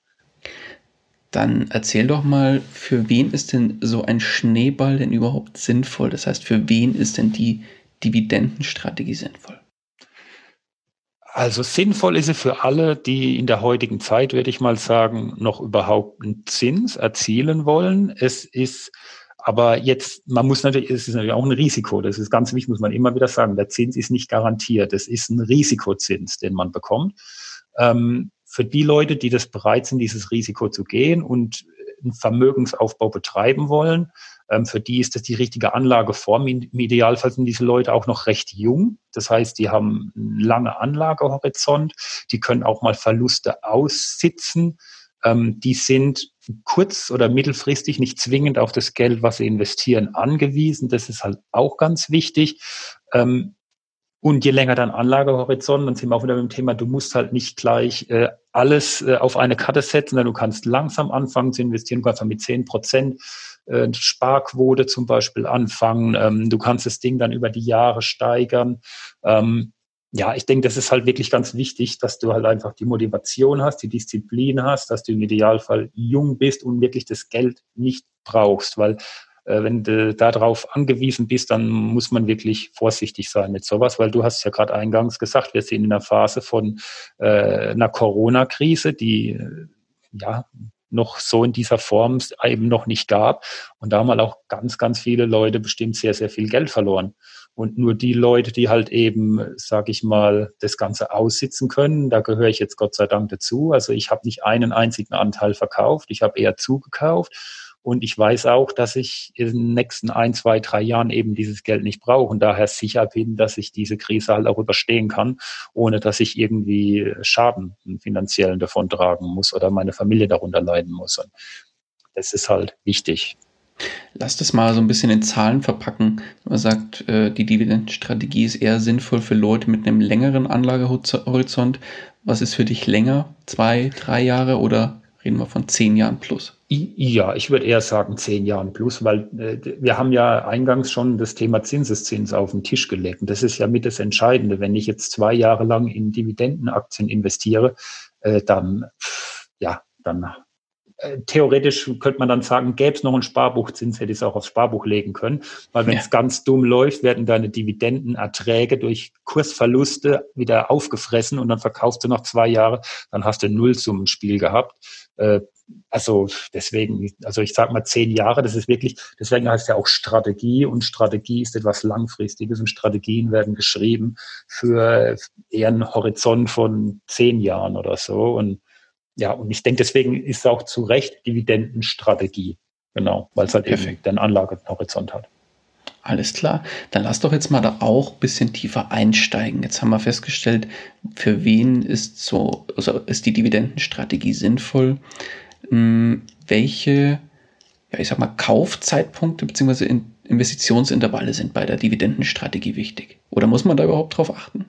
Dann erzähl doch mal, für wen ist denn so ein Schneeball denn überhaupt sinnvoll? Das heißt, für wen ist denn die Dividendenstrategie sinnvoll? Also sinnvoll ist es für alle, die in der heutigen Zeit, würde ich mal sagen, noch überhaupt einen Zins erzielen wollen. Es ist aber jetzt, man muss natürlich, es ist natürlich auch ein Risiko. Das ist ganz wichtig, muss man immer wieder sagen. Der Zins ist nicht garantiert. Es ist ein Risikozins, den man bekommt. Ähm, für die Leute, die das bereit sind, dieses Risiko zu gehen und einen Vermögensaufbau betreiben wollen, ähm, für die ist das die richtige Anlageform. Im Idealfall sind diese Leute auch noch recht jung. Das heißt, die haben einen langen Anlagehorizont. Die können auch mal Verluste aussitzen. Ähm, die sind kurz- oder mittelfristig nicht zwingend auf das Geld, was sie investieren, angewiesen. Das ist halt auch ganz wichtig. Ähm, und je länger dein Anlagehorizont, dann sind wir auch wieder dem Thema, du musst halt nicht gleich äh, alles äh, auf eine Karte setzen, sondern du kannst langsam anfangen zu investieren, du kannst mit zehn Prozent äh, Sparquote zum Beispiel anfangen. Ähm, du kannst das Ding dann über die Jahre steigern. Ähm, ja, ich denke, das ist halt wirklich ganz wichtig, dass du halt einfach die Motivation hast, die Disziplin hast, dass du im Idealfall jung bist und wirklich das Geld nicht brauchst, weil äh, wenn du darauf angewiesen bist, dann muss man wirklich vorsichtig sein mit sowas, weil du hast ja gerade eingangs gesagt, wir sind in einer Phase von äh, einer Corona-Krise, die äh, ja noch so in dieser Form eben noch nicht gab. Und da haben halt auch ganz, ganz viele Leute bestimmt sehr, sehr viel Geld verloren. Und nur die Leute, die halt eben, sag ich mal, das Ganze aussitzen können, da gehöre ich jetzt Gott sei Dank dazu. Also ich habe nicht einen einzigen Anteil verkauft, ich habe eher zugekauft und ich weiß auch, dass ich in den nächsten ein, zwei, drei Jahren eben dieses Geld nicht brauche und daher sicher bin, dass ich diese Krise halt auch überstehen kann, ohne dass ich irgendwie Schaden finanziellen davon tragen muss oder meine Familie darunter leiden muss. Und das ist halt wichtig. Lass das mal so ein bisschen in Zahlen verpacken. Man sagt, äh, die Dividendenstrategie ist eher sinnvoll für Leute mit einem längeren Anlagehorizont. Was ist für dich länger? Zwei, drei Jahre oder reden wir von zehn Jahren plus? Ja, ich würde eher sagen zehn Jahren plus, weil äh, wir haben ja eingangs schon das Thema Zinseszins auf den Tisch gelegt. Und das ist ja mit das Entscheidende. Wenn ich jetzt zwei Jahre lang in Dividendenaktien investiere, äh, dann, ja, dann äh, theoretisch könnte man dann sagen, gäbe es noch einen Sparbuchzins, hätte ich es auch aufs Sparbuch legen können. Weil wenn es ja. ganz dumm läuft, werden deine Dividendenerträge durch Kursverluste wieder aufgefressen und dann verkaufst du noch zwei Jahre, dann hast du ein Nullsummenspiel gehabt. Äh, also deswegen, also ich sag mal zehn Jahre, das ist wirklich, deswegen heißt ja auch Strategie und Strategie ist etwas Langfristiges und Strategien werden geschrieben für eher einen Horizont von zehn Jahren oder so. Und ja, und ich denke, deswegen ist es auch zu Recht Dividendenstrategie. Genau, weil es halt Perfekt. eben den Anlagehorizont hat. Alles klar. Dann lass doch jetzt mal da auch ein bisschen tiefer einsteigen. Jetzt haben wir festgestellt, für wen ist so, also ist die Dividendenstrategie sinnvoll? Hm, welche, ja, ich sag mal, Kaufzeitpunkte bzw. Investitionsintervalle sind bei der Dividendenstrategie wichtig? Oder muss man da überhaupt drauf achten?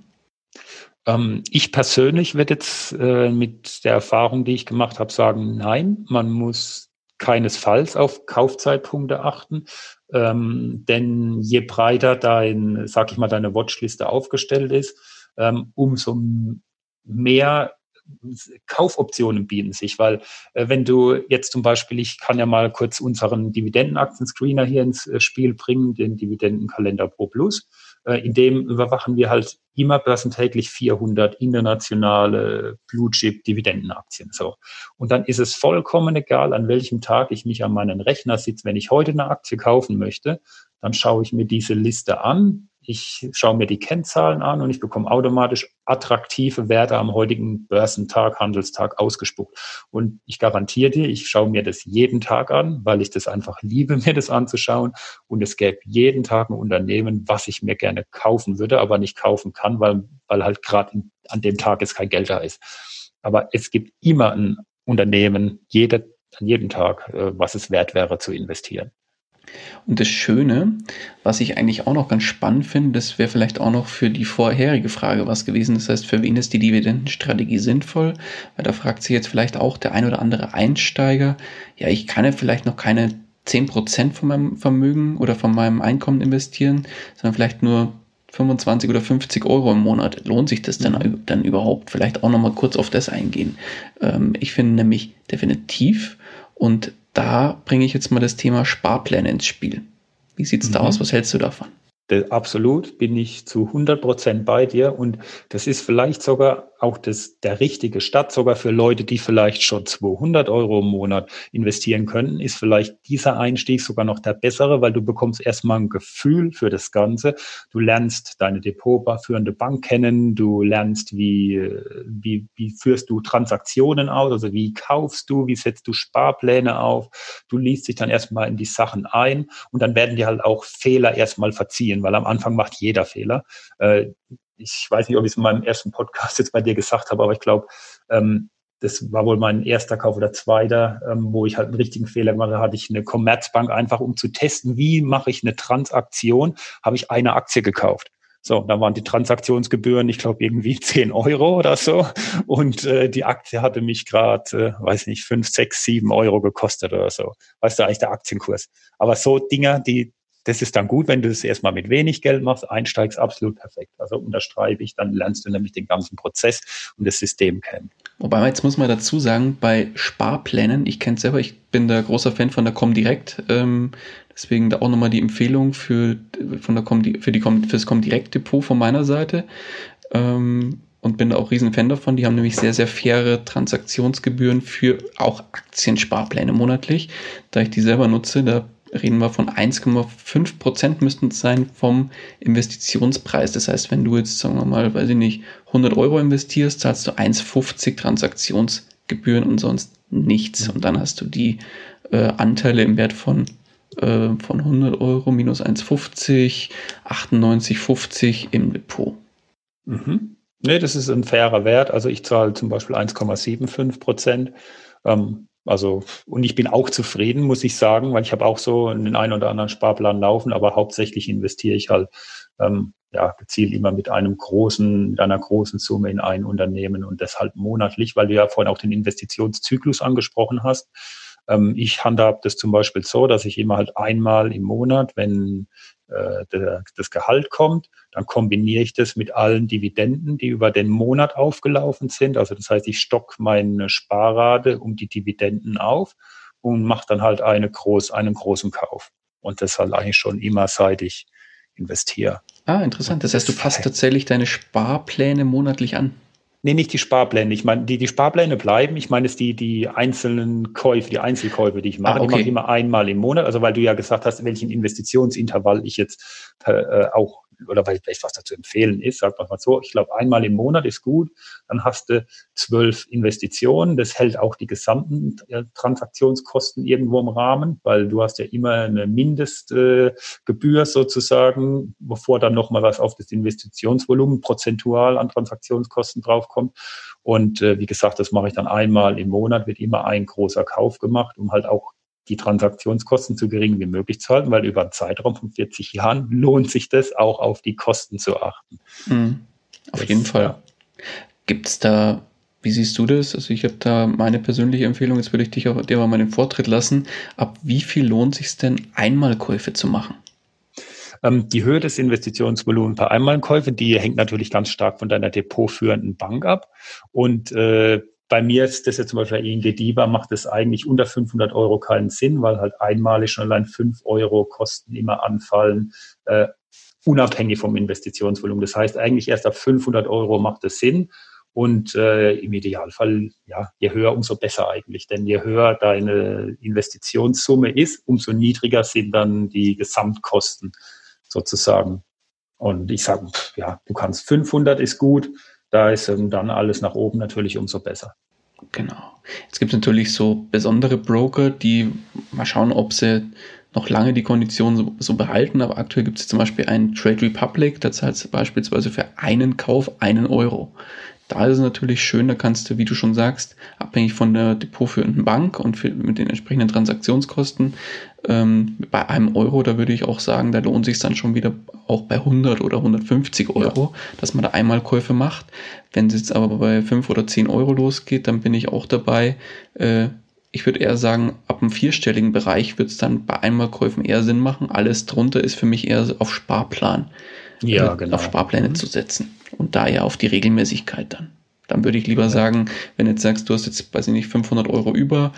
Ähm, ich persönlich werde jetzt äh, mit der Erfahrung, die ich gemacht habe, sagen, nein, man muss keinesfalls auf Kaufzeitpunkte achten. Ähm, denn je breiter dein, sag ich mal, deine Watchliste aufgestellt ist, ähm, umso mehr Kaufoptionen bieten sich, weil äh, wenn du jetzt zum Beispiel, ich kann ja mal kurz unseren Dividendenaktien-Screener hier ins äh, Spiel bringen, den Dividendenkalender Pro Plus. Äh, in dem überwachen wir halt immer börsentäglich 400 internationale Blue Chip Dividendenaktien. So. Und dann ist es vollkommen egal, an welchem Tag ich mich an meinen Rechner sitze. Wenn ich heute eine Aktie kaufen möchte, dann schaue ich mir diese Liste an, ich schaue mir die Kennzahlen an und ich bekomme automatisch attraktive Werte am heutigen Börsentag, Handelstag ausgespuckt. Und ich garantiere dir, ich schaue mir das jeden Tag an, weil ich das einfach liebe, mir das anzuschauen. Und es gäbe jeden Tag ein Unternehmen, was ich mir gerne kaufen würde, aber nicht kaufen kann, weil, weil halt gerade an dem Tag jetzt kein Geld da ist. Aber es gibt immer ein Unternehmen, jeder, an jedem Tag, äh, was es wert wäre zu investieren. Und das Schöne, was ich eigentlich auch noch ganz spannend finde, das wäre vielleicht auch noch für die vorherige Frage was gewesen. Das heißt, für wen ist die Dividendenstrategie sinnvoll? Weil da fragt sich jetzt vielleicht auch der ein oder andere Einsteiger, ja, ich kann ja vielleicht noch keine 10% von meinem Vermögen oder von meinem Einkommen investieren, sondern vielleicht nur 25 oder 50 Euro im Monat. Lohnt sich das dann, mhm. dann überhaupt? Vielleicht auch noch mal kurz auf das eingehen. Ähm, ich finde nämlich definitiv und da bringe ich jetzt mal das Thema Sparpläne ins Spiel. Wie sieht es mhm. da aus? Was hältst du davon? Absolut bin ich zu 100 Prozent bei dir. Und das ist vielleicht sogar auch das, der richtige Stadt, sogar für Leute, die vielleicht schon 200 Euro im Monat investieren könnten, ist vielleicht dieser Einstieg sogar noch der bessere, weil du bekommst erstmal ein Gefühl für das Ganze. Du lernst deine depotführende Bank kennen, du lernst, wie, wie, wie führst du Transaktionen aus, also wie kaufst du, wie setzt du Sparpläne auf, du liest dich dann erstmal in die Sachen ein und dann werden dir halt auch Fehler erstmal verziehen, weil am Anfang macht jeder Fehler. Äh, ich weiß nicht, ob ich es in meinem ersten Podcast jetzt bei dir gesagt habe, aber ich glaube, ähm, das war wohl mein erster Kauf oder zweiter, ähm, wo ich halt einen richtigen Fehler gemacht habe, hatte ich eine Commerzbank einfach, um zu testen, wie mache ich eine Transaktion, habe ich eine Aktie gekauft. So, da waren die Transaktionsgebühren, ich glaube, irgendwie 10 Euro oder so. Und äh, die Aktie hatte mich gerade, äh, weiß nicht, 5, 6, 7 Euro gekostet oder so. Weißt du, eigentlich der Aktienkurs. Aber so Dinger, die, das ist dann gut, wenn du das erstmal mit wenig Geld machst, einsteigst, absolut perfekt. Also unterstreibe ich, dann lernst du nämlich den ganzen Prozess und das System kennen. Wobei, jetzt muss man dazu sagen, bei Sparplänen, ich kenne es selber, ich bin da großer Fan von der Comdirect, ähm, deswegen da auch nochmal die Empfehlung für, von der Com, für die Com, fürs Comdirect Depot von meiner Seite. Ähm, und bin da auch riesen Fan davon. Die haben nämlich sehr, sehr faire Transaktionsgebühren für auch Aktiensparpläne monatlich. Da ich die selber nutze, da reden wir von 1,5 Prozent müssten es sein vom Investitionspreis. Das heißt, wenn du jetzt, sagen wir mal, weiß ich nicht, 100 Euro investierst, zahlst du 1,50 Transaktionsgebühren und sonst nichts. Und dann hast du die äh, Anteile im Wert von, äh, von 100 Euro minus 1,50, 98,50 im Depot. Mhm. Nee, das ist ein fairer Wert. Also ich zahle zum Beispiel 1,75 Prozent. Ähm, also, und ich bin auch zufrieden, muss ich sagen, weil ich habe auch so den einen oder anderen Sparplan laufen, aber hauptsächlich investiere ich halt ähm, ja, gezielt immer mit einem großen, mit einer großen Summe in ein Unternehmen und deshalb monatlich, weil du ja vorhin auch den Investitionszyklus angesprochen hast. Ähm, ich handhabe das zum Beispiel so, dass ich immer halt einmal im Monat, wenn äh, der, das Gehalt kommt, dann kombiniere ich das mit allen Dividenden, die über den Monat aufgelaufen sind. Also das heißt, ich stock meine Sparrate um die Dividenden auf und mache dann halt eine groß, einen großen Kauf. Und das halt eigentlich schon immer, seit ich investiere. Ah, interessant. Das heißt, du passt tatsächlich deine Sparpläne monatlich an. Nee, nicht die Sparpläne. Ich meine, die, die Sparpläne bleiben. Ich meine, es die, die einzelnen Käufe, die Einzelkäufe, die ich mache, ah, okay. die mache ich immer einmal im Monat. Also weil du ja gesagt hast, welchen Investitionsintervall ich jetzt äh, auch oder weil vielleicht was dazu empfehlen ist, sagt man mal so, ich glaube, einmal im Monat ist gut, dann hast du zwölf Investitionen, das hält auch die gesamten äh, Transaktionskosten irgendwo im Rahmen, weil du hast ja immer eine Mindestgebühr äh, sozusagen, bevor dann nochmal was auf das Investitionsvolumen prozentual an Transaktionskosten draufkommt. Und äh, wie gesagt, das mache ich dann einmal im Monat, wird immer ein großer Kauf gemacht, um halt auch die Transaktionskosten so gering wie möglich zu halten, weil über einen Zeitraum von 40 Jahren lohnt sich das auch auf die Kosten zu achten. Mhm. Auf das, jeden Fall. Ja. Gibt es da, wie siehst du das? Also ich habe da meine persönliche Empfehlung, jetzt würde ich dich auch, dir mal meinen Vortritt lassen. Ab wie viel lohnt sich denn, Einmalkäufe zu machen? Ähm, die Höhe des Investitionsvolumens bei Einmalkäufen, die hängt natürlich ganz stark von deiner depotführenden Bank ab. Und äh, bei mir ist das jetzt zum Beispiel ING DIBA macht es eigentlich unter 500 Euro keinen Sinn, weil halt einmalig schon allein 5 Euro Kosten immer anfallen, äh, unabhängig vom Investitionsvolumen. Das heißt, eigentlich erst ab 500 Euro macht es Sinn. Und äh, im Idealfall, ja, je höher, umso besser eigentlich. Denn je höher deine Investitionssumme ist, umso niedriger sind dann die Gesamtkosten sozusagen. Und ich sage, ja, du kannst 500 ist gut, da ist ähm, dann alles nach oben natürlich umso besser. Genau. Jetzt gibt es natürlich so besondere Broker, die mal schauen, ob sie noch lange die Konditionen so, so behalten, aber aktuell gibt es zum Beispiel einen Trade Republic, da zahlt beispielsweise für einen Kauf einen Euro. Da ist es natürlich schön, da kannst du, wie du schon sagst, abhängig von der depotführenden Bank und für, mit den entsprechenden Transaktionskosten, ähm, bei einem Euro, da würde ich auch sagen, da lohnt sich dann schon wieder auch bei 100 oder 150 Euro, ja. dass man da Einmalkäufe macht. Wenn es jetzt aber bei 5 oder 10 Euro losgeht, dann bin ich auch dabei. Äh, ich würde eher sagen, ab einem vierstelligen Bereich wird es dann bei Einmalkäufen eher Sinn machen. Alles drunter ist für mich eher auf Sparplan ja, äh, genau. auf Sparpläne mhm. zu setzen. Und daher auf die Regelmäßigkeit dann. Dann würde ich lieber ja. sagen, wenn du jetzt sagst, du hast jetzt, weiß ich nicht, 500 Euro über,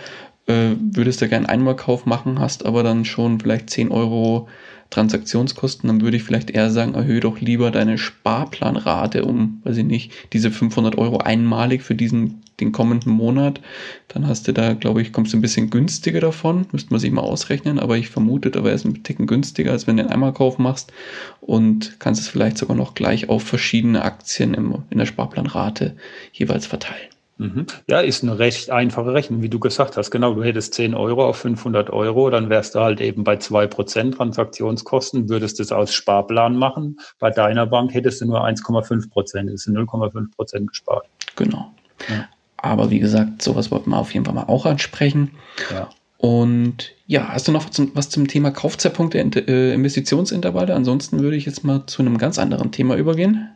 äh, würdest du gerne einen Einmalkauf machen, hast aber dann schon vielleicht 10 Euro Transaktionskosten, dann würde ich vielleicht eher sagen, erhöhe doch lieber deine Sparplanrate um, weiß ich nicht, diese 500 Euro einmalig für diesen, den kommenden Monat. Dann hast du da, glaube ich, kommst du ein bisschen günstiger davon. Müsste man sich mal ausrechnen, aber ich vermute, da wäre es ein Ticken günstiger, als wenn du den Einmalkauf machst und kannst es vielleicht sogar noch gleich auf verschiedene Aktien im, in der Sparplanrate jeweils verteilen. Mhm. Ja, ist eine recht einfache Rechnung, wie du gesagt hast. Genau, du hättest 10 Euro auf 500 Euro, dann wärst du halt eben bei 2% Transaktionskosten, würdest das aus Sparplan machen. Bei deiner Bank hättest du nur 1,5 Prozent, das sind 0,5 Prozent gespart. Genau. Ja. Aber wie gesagt, sowas wollten wir auf jeden Fall mal auch ansprechen. Ja. Und ja, hast du noch was zum, was zum Thema Kaufzeitpunkte, äh, Investitionsintervalle? Ansonsten würde ich jetzt mal zu einem ganz anderen Thema übergehen.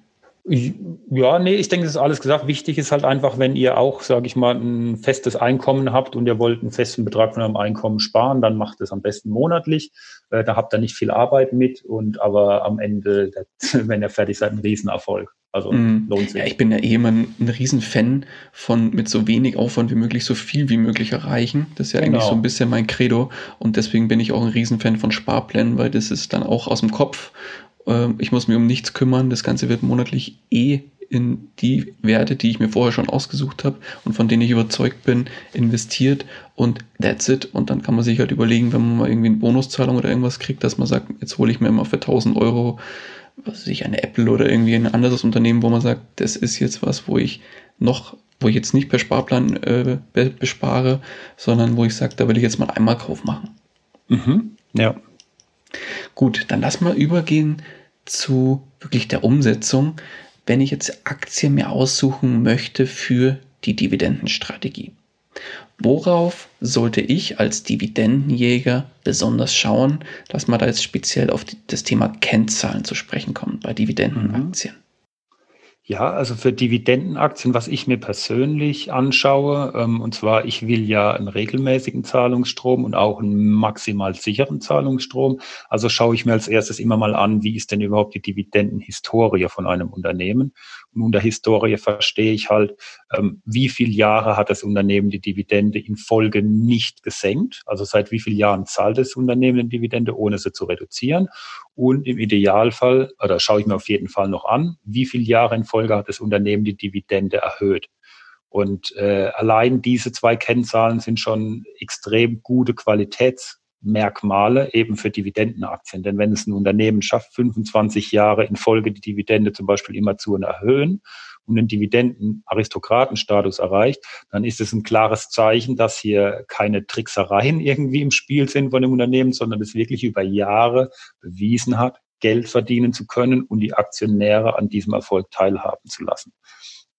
Ja, nee, ich denke, das ist alles gesagt. Wichtig ist halt einfach, wenn ihr auch, sage ich mal, ein festes Einkommen habt und ihr wollt einen festen Betrag von eurem Einkommen sparen, dann macht es am besten monatlich. Äh, da habt ihr nicht viel Arbeit mit und aber am Ende, wenn ihr fertig seid, ein Riesenerfolg. Also mm. lohnt sich. Ja, ich bin ja eh immer ein, ein Riesenfan von mit so wenig Aufwand wie möglich so viel wie möglich erreichen. Das ist ja genau. eigentlich so ein bisschen mein Credo und deswegen bin ich auch ein Riesenfan von Sparplänen, weil das ist dann auch aus dem Kopf ähm, ich muss mich um nichts kümmern. Das Ganze wird monatlich eh in die Werte, die ich mir vorher schon ausgesucht habe und von denen ich überzeugt bin, investiert und that's it. Und dann kann man sich halt überlegen, wenn man mal irgendwie eine Bonuszahlung oder irgendwas kriegt, dass man sagt, jetzt hole ich mir immer für 1000 Euro, was weiß ich, eine Apple oder irgendwie ein anderes Unternehmen, wo man sagt, das ist jetzt was, wo ich noch, wo ich jetzt nicht per Sparplan äh, bespare, sondern wo ich sage, da will ich jetzt mal einmal Kauf machen. Mhm. Ja, Gut, dann lass mal übergehen zu wirklich der Umsetzung, wenn ich jetzt Aktien mir aussuchen möchte für die Dividendenstrategie. Worauf sollte ich als Dividendenjäger besonders schauen, dass man da jetzt speziell auf das Thema Kennzahlen zu sprechen kommt bei Dividendenaktien? Ja, also für Dividendenaktien, was ich mir persönlich anschaue, ähm, und zwar, ich will ja einen regelmäßigen Zahlungsstrom und auch einen maximal sicheren Zahlungsstrom. Also schaue ich mir als erstes immer mal an, wie ist denn überhaupt die Dividendenhistorie von einem Unternehmen. Unter Historie verstehe ich halt, ähm, wie viele Jahre hat das Unternehmen die Dividende in Folge nicht gesenkt. Also seit wie vielen Jahren zahlt das Unternehmen die Dividende, ohne sie zu reduzieren. Und im Idealfall, oder schaue ich mir auf jeden Fall noch an, wie viele Jahre in Folge hat das Unternehmen die Dividende erhöht. Und äh, allein diese zwei Kennzahlen sind schon extrem gute Qualitätsmerkmale eben für Dividendenaktien. Denn wenn es ein Unternehmen schafft, 25 Jahre in Folge die Dividende zum Beispiel immer zu erhöhen und den Dividenden-Aristokratenstatus erreicht, dann ist es ein klares Zeichen, dass hier keine Tricksereien irgendwie im Spiel sind von dem Unternehmen, sondern es wirklich über Jahre bewiesen hat, Geld verdienen zu können und die Aktionäre an diesem Erfolg teilhaben zu lassen.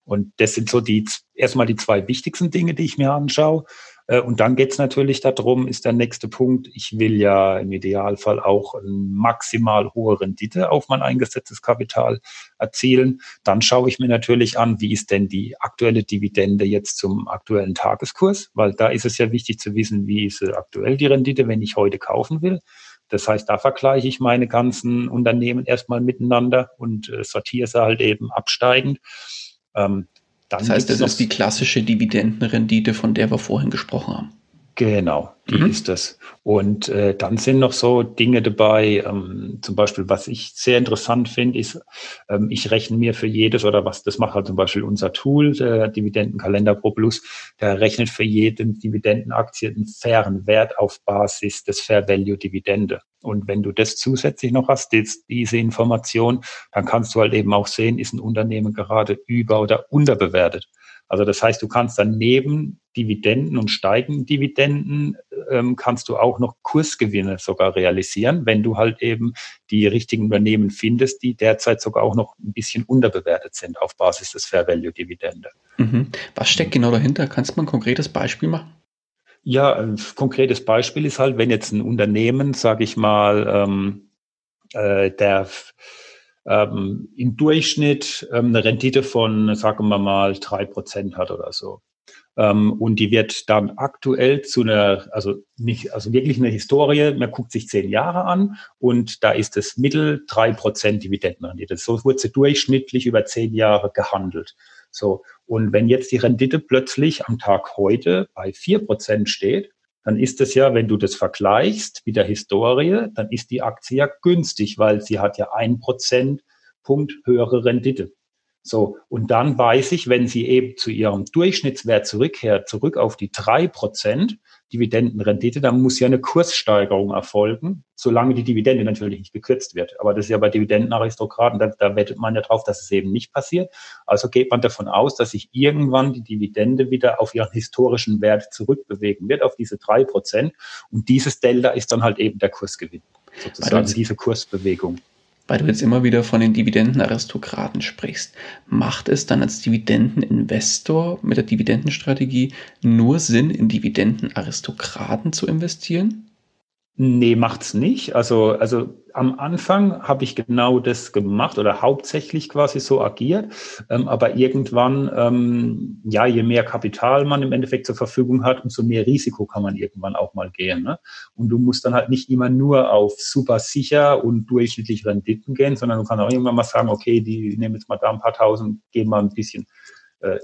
Und das sind so die erstmal die zwei wichtigsten Dinge, die ich mir anschaue. Äh, und dann geht es natürlich darum, ist der nächste Punkt, ich will ja im Idealfall auch maximal hohe Rendite auf mein eingesetztes Kapital erzielen. Dann schaue ich mir natürlich an, wie ist denn die aktuelle Dividende jetzt zum aktuellen Tageskurs, weil da ist es ja wichtig zu wissen, wie ist aktuell die Rendite, wenn ich heute kaufen will. Das heißt, da vergleiche ich meine ganzen Unternehmen erstmal miteinander und äh, sortiere sie halt eben absteigend. Ähm, das heißt, das ist die klassische Dividendenrendite, von der wir vorhin gesprochen haben. Genau, die mhm. ist es. Und äh, dann sind noch so Dinge dabei, ähm, zum Beispiel, was ich sehr interessant finde, ist, ähm, ich rechne mir für jedes oder was, das macht halt zum Beispiel unser Tool, der Dividendenkalender Pro Plus, der rechnet für jede Dividendenaktie einen fairen Wert auf Basis des Fair Value Dividende. Und wenn du das zusätzlich noch hast, diese Information, dann kannst du halt eben auch sehen, ist ein Unternehmen gerade über- oder unterbewertet. Also das heißt, du kannst dann neben Dividenden und steigenden Dividenden ähm, kannst du auch noch Kursgewinne sogar realisieren, wenn du halt eben die richtigen Unternehmen findest, die derzeit sogar auch noch ein bisschen unterbewertet sind auf Basis des Fair Value Dividende. Mhm. Was steckt genau dahinter? Kannst du mal ein konkretes Beispiel machen? Ja, ein konkretes Beispiel ist halt, wenn jetzt ein Unternehmen, sage ich mal, ähm, äh, der ähm, im Durchschnitt ähm, eine Rendite von, sagen wir mal, drei Prozent hat oder so. Ähm, und die wird dann aktuell zu einer, also nicht, also wirklich eine Historie, man guckt sich zehn Jahre an und da ist das Mittel drei Prozent Dividendenrendite. So wird sie durchschnittlich über zehn Jahre gehandelt. So. Und wenn jetzt die Rendite plötzlich am Tag heute bei vier Prozent steht, dann ist es ja, wenn du das vergleichst mit der Historie, dann ist die Aktie ja günstig, weil sie hat ja ein Prozentpunkt höhere Rendite. So, und dann weiß ich, wenn sie eben zu ihrem Durchschnittswert zurückkehrt, zurück auf die drei Prozent Dividendenrendite, dann muss ja eine Kurssteigerung erfolgen, solange die Dividende natürlich nicht gekürzt wird. Aber das ist ja bei Dividendenaristokraten, da, da wettet man ja drauf, dass es eben nicht passiert. Also geht man davon aus, dass sich irgendwann die Dividende wieder auf ihren historischen Wert zurückbewegen wird, auf diese drei Prozent. Und dieses Delta ist dann halt eben der Kursgewinn, sozusagen diese Kursbewegung weil du jetzt immer wieder von den Dividendenaristokraten sprichst, macht es dann als Dividendeninvestor mit der Dividendenstrategie nur Sinn, in Dividendenaristokraten zu investieren? Nee, macht's nicht. Also, also am Anfang habe ich genau das gemacht oder hauptsächlich quasi so agiert. Ähm, aber irgendwann, ähm, ja, je mehr Kapital man im Endeffekt zur Verfügung hat, umso mehr Risiko kann man irgendwann auch mal gehen. Ne? Und du musst dann halt nicht immer nur auf super sicher und durchschnittliche Renditen gehen, sondern du kannst auch irgendwann mal sagen, okay, die nehmen jetzt mal da ein paar tausend, gehen mal ein bisschen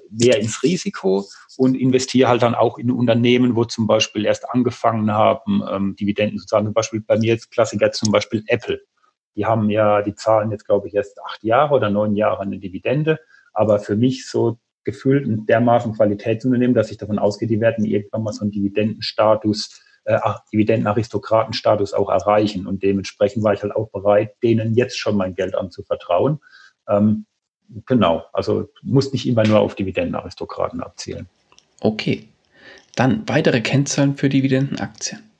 mehr ins Risiko und investiere halt dann auch in Unternehmen, wo zum Beispiel erst angefangen haben, ähm, Dividenden zu zahlen. Zum Beispiel bei mir jetzt Klassiker zum Beispiel Apple. Die haben ja, die zahlen jetzt, glaube ich, erst acht Jahre oder neun Jahre eine Dividende. Aber für mich so gefühlt ein dermaßen Qualitätsunternehmen, dass ich davon ausgehe, die werden irgendwann mal so einen Dividendenstatus, äh, Dividendenaristokratenstatus auch erreichen. Und dementsprechend war ich halt auch bereit, denen jetzt schon mein Geld anzuvertrauen. Ähm, genau, also muss nicht immer nur auf Dividendenaristokraten abzielen. Okay. Dann weitere Kennzahlen für Dividendenaktien.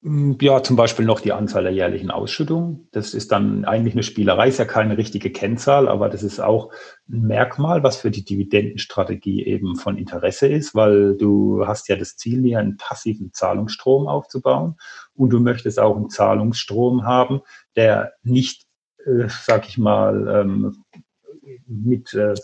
Mm, ja, zum Beispiel noch die Anzahl der jährlichen Ausschüttungen. Das ist dann eigentlich eine Spielerei, ist ja keine richtige Kennzahl, aber das ist auch ein Merkmal, was für die Dividendenstrategie eben von Interesse ist, weil du hast ja das Ziel, hier einen passiven Zahlungsstrom aufzubauen und du möchtest auch einen Zahlungsstrom haben, der nicht, äh, sag ich mal, ähm, mit äh,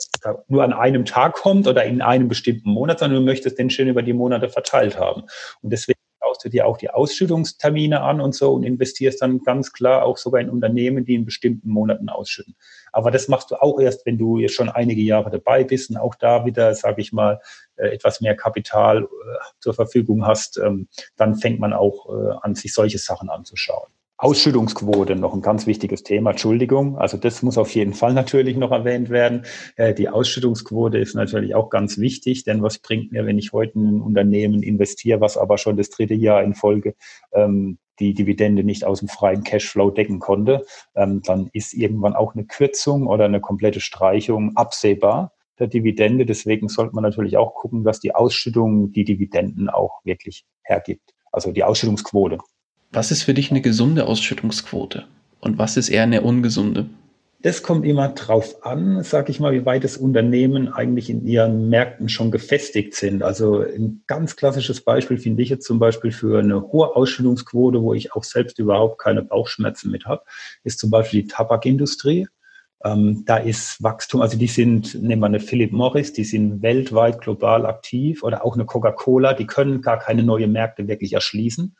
nur an einem Tag kommt oder in einem bestimmten Monat, sondern du möchtest den schön über die Monate verteilt haben. Und deswegen schaust du dir auch die Ausschüttungstermine an und so und investierst dann ganz klar auch sogar in Unternehmen, die in bestimmten Monaten ausschütten. Aber das machst du auch erst, wenn du jetzt schon einige Jahre dabei bist und auch da wieder, sage ich mal, äh, etwas mehr Kapital äh, zur Verfügung hast, ähm, dann fängt man auch äh, an, sich solche Sachen anzuschauen. Ausschüttungsquote noch ein ganz wichtiges Thema. Entschuldigung. Also das muss auf jeden Fall natürlich noch erwähnt werden. Äh, die Ausschüttungsquote ist natürlich auch ganz wichtig, denn was bringt mir, wenn ich heute in ein Unternehmen investiere, was aber schon das dritte Jahr in Folge ähm, die Dividende nicht aus dem freien Cashflow decken konnte, ähm, dann ist irgendwann auch eine Kürzung oder eine komplette Streichung absehbar der Dividende. Deswegen sollte man natürlich auch gucken, dass die Ausschüttung die Dividenden auch wirklich hergibt. Also die Ausschüttungsquote. Was ist für dich eine gesunde Ausschüttungsquote und was ist eher eine ungesunde? Das kommt immer drauf an, sag ich mal, wie weit das Unternehmen eigentlich in ihren Märkten schon gefestigt sind. Also ein ganz klassisches Beispiel finde ich jetzt zum Beispiel für eine hohe Ausschüttungsquote, wo ich auch selbst überhaupt keine Bauchschmerzen mit habe, ist zum Beispiel die Tabakindustrie. Ähm, da ist Wachstum, also die sind, nehmen wir eine Philip Morris, die sind weltweit global aktiv oder auch eine Coca-Cola, die können gar keine neuen Märkte wirklich erschließen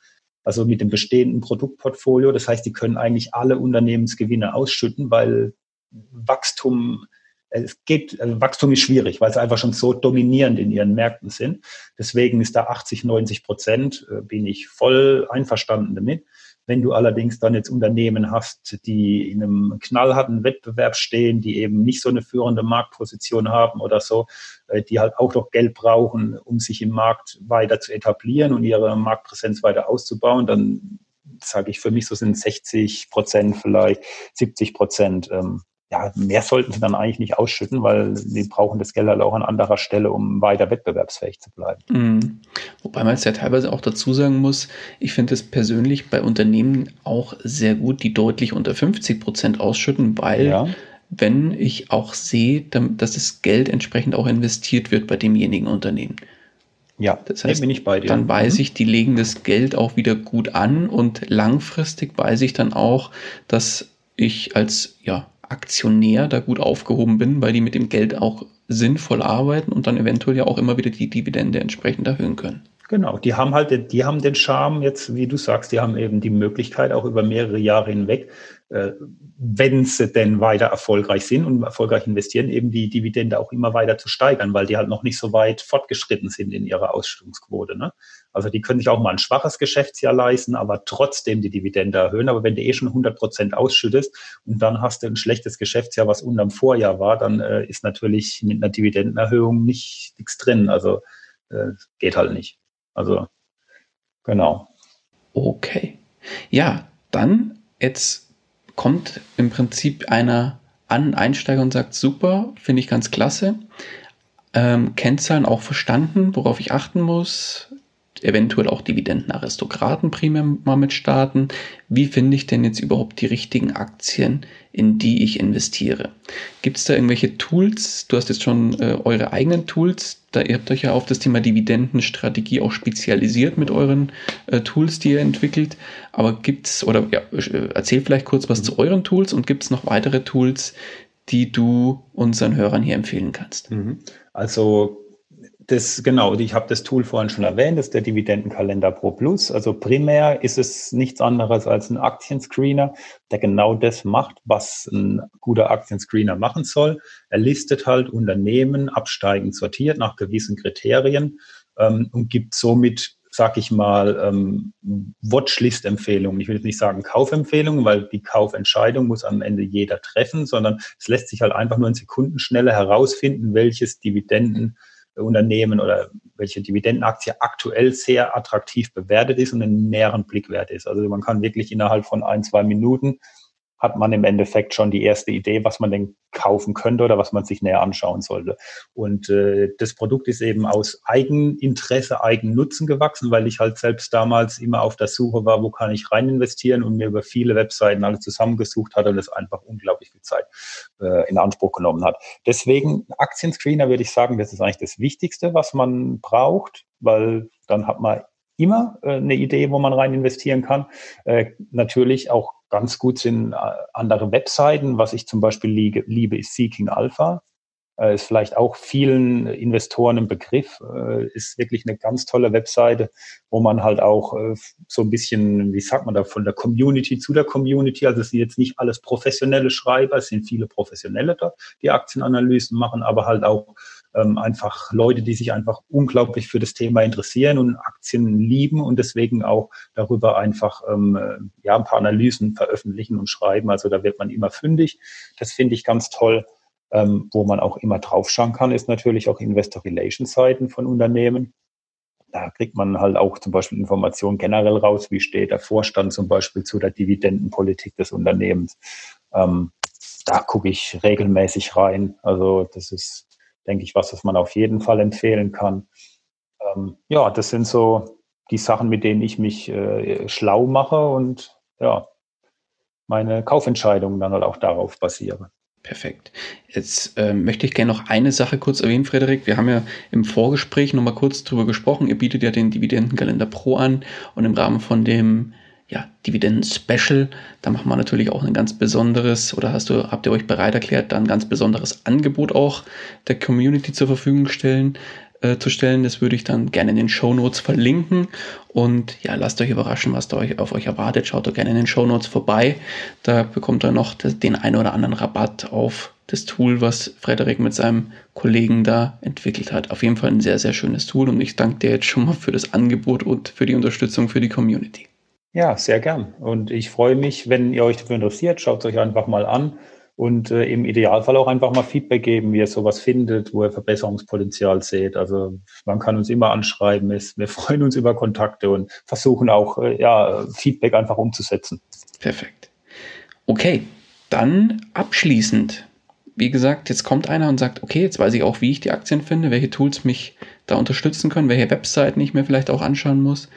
also mit dem bestehenden Produktportfolio. Das heißt, die können eigentlich alle Unternehmensgewinne ausschütten, weil Wachstum, es geht, also Wachstum ist schwierig, weil sie einfach schon so dominierend in ihren Märkten sind. Deswegen ist da 80, 90 Prozent, äh, bin ich voll einverstanden damit. Wenn du allerdings dann jetzt Unternehmen hast, die in einem knallharten Wettbewerb stehen, die eben nicht so eine führende Marktposition haben oder so, äh, die halt auch noch Geld brauchen, um sich im Markt weiter zu etablieren und ihre Marktpräsenz weiter auszubauen, dann sage ich für mich, so sind 60 Prozent vielleicht, 70 Prozent ähm, ja, mehr sollten sie dann eigentlich nicht ausschütten, weil sie brauchen das Geld halt auch an anderer Stelle, um weiter wettbewerbsfähig zu bleiben. Mhm. Wobei man es ja teilweise auch dazu sagen muss, ich finde es persönlich bei Unternehmen auch sehr gut, die deutlich unter 50 Prozent ausschütten, weil ja. wenn ich auch sehe, dass das Geld entsprechend auch investiert wird bei demjenigen Unternehmen. Ja, das heißt, bin ich bei dir. Dann weiß mhm. ich, die legen das Geld auch wieder gut an und langfristig weiß ich dann auch, dass ich als ja, Aktionär da gut aufgehoben bin, weil die mit dem Geld auch sinnvoll arbeiten und dann eventuell ja auch immer wieder die Dividende entsprechend erhöhen können. Genau, die haben halt, die haben den Charme jetzt, wie du sagst, die haben eben die Möglichkeit auch über mehrere Jahre hinweg äh, wenn sie denn weiter erfolgreich sind und erfolgreich investieren, eben die Dividende auch immer weiter zu steigern, weil die halt noch nicht so weit fortgeschritten sind in ihrer Ausschüttungsquote. Ne? Also die können sich auch mal ein schwaches Geschäftsjahr leisten, aber trotzdem die Dividende erhöhen. Aber wenn du eh schon 100 Prozent ausschüttest und dann hast du ein schlechtes Geschäftsjahr, was unterm Vorjahr war, dann äh, ist natürlich mit einer Dividendenerhöhung nicht nichts drin. Also äh, geht halt nicht. Also genau. Okay. Ja, dann jetzt kommt im Prinzip einer an, Einsteiger und sagt, super, finde ich ganz klasse. Ähm, Kennzahlen auch verstanden, worauf ich achten muss, eventuell auch Dividendenaristokraten primär mal mit starten. Wie finde ich denn jetzt überhaupt die richtigen Aktien, in die ich investiere? Gibt es da irgendwelche Tools? Du hast jetzt schon äh, eure eigenen Tools. Da ihr habt euch ja auf das Thema Dividendenstrategie auch spezialisiert mit euren äh, Tools, die ihr entwickelt. Aber gibt es, oder ja, äh, erzähl vielleicht kurz was zu euren Tools und gibt es noch weitere Tools, die du unseren Hörern hier empfehlen kannst? Mhm. Also das, genau, ich habe das Tool vorhin schon erwähnt, das ist der Dividendenkalender Pro Plus. Also primär ist es nichts anderes als ein Aktienscreener, der genau das macht, was ein guter Aktienscreener machen soll. Er listet halt Unternehmen absteigend sortiert nach gewissen Kriterien ähm, und gibt somit sag ich mal, ähm, Watchlist-Empfehlungen. Ich will jetzt nicht sagen Kaufempfehlungen, weil die Kaufentscheidung muss am Ende jeder treffen, sondern es lässt sich halt einfach nur in Sekundenschnelle herausfinden, welches Dividenden Unternehmen oder welche Dividendenaktie aktuell sehr attraktiv bewertet ist und einen näheren Blickwert ist. Also man kann wirklich innerhalb von ein, zwei Minuten hat man im Endeffekt schon die erste Idee, was man denn kaufen könnte oder was man sich näher anschauen sollte. Und äh, das Produkt ist eben aus Eigeninteresse, Eigennutzen gewachsen, weil ich halt selbst damals immer auf der Suche war, wo kann ich rein investieren und mir über viele Webseiten alles zusammengesucht hatte und es einfach unglaublich viel Zeit äh, in Anspruch genommen hat. Deswegen Aktienscreener würde ich sagen, das ist eigentlich das Wichtigste, was man braucht, weil dann hat man immer äh, eine Idee, wo man rein investieren kann. Äh, natürlich auch ganz gut sind äh, andere Webseiten. Was ich zum Beispiel liebe, ist Seeking Alpha. Äh, ist vielleicht auch vielen Investoren ein Begriff. Äh, ist wirklich eine ganz tolle Webseite, wo man halt auch so ein bisschen, wie sagt man da, von der Community zu der Community, also es sind jetzt nicht alles professionelle Schreiber, es sind viele professionelle dort, die Aktienanalysen machen, aber halt auch ähm, einfach Leute, die sich einfach unglaublich für das Thema interessieren und Aktien lieben und deswegen auch darüber einfach ähm, ja ein paar Analysen veröffentlichen und schreiben. Also da wird man immer fündig. Das finde ich ganz toll. Ähm, wo man auch immer draufschauen kann, ist natürlich auch Investor Relations Seiten von Unternehmen. Da kriegt man halt auch zum Beispiel Informationen generell raus, wie steht der Vorstand zum Beispiel zu der Dividendenpolitik des Unternehmens. Ähm, da gucke ich regelmäßig rein. Also das ist denke ich, was, was man auf jeden Fall empfehlen kann. Ähm, ja, das sind so die Sachen, mit denen ich mich äh, schlau mache und ja, meine Kaufentscheidungen dann halt auch darauf basiere. Perfekt. Jetzt ähm, möchte ich gerne noch eine Sache kurz erwähnen, Frederik. Wir haben ja im Vorgespräch nochmal kurz drüber gesprochen. Ihr bietet ja den Dividendenkalender Pro an und im Rahmen von dem ja, Dividenden-Special. Da machen wir natürlich auch ein ganz besonderes, oder hast du, habt ihr euch bereit erklärt, da ein ganz besonderes Angebot auch der Community zur Verfügung stellen, äh, zu stellen. Das würde ich dann gerne in den Show Notes verlinken. Und ja, lasst euch überraschen, was da euch, auf euch erwartet. Schaut doch gerne in den Show Notes vorbei. Da bekommt ihr noch den einen oder anderen Rabatt auf das Tool, was Frederik mit seinem Kollegen da entwickelt hat. Auf jeden Fall ein sehr, sehr schönes Tool und ich danke dir jetzt schon mal für das Angebot und für die Unterstützung für die Community. Ja, sehr gern. Und ich freue mich, wenn ihr euch dafür interessiert, schaut es euch einfach mal an und äh, im Idealfall auch einfach mal Feedback geben, wie ihr sowas findet, wo ihr Verbesserungspotenzial seht. Also man kann uns immer anschreiben. Wir freuen uns über Kontakte und versuchen auch äh, ja, Feedback einfach umzusetzen. Perfekt. Okay, dann abschließend. Wie gesagt, jetzt kommt einer und sagt, okay, jetzt weiß ich auch, wie ich die Aktien finde, welche Tools mich da unterstützen können, welche Webseiten ich mir vielleicht auch anschauen muss.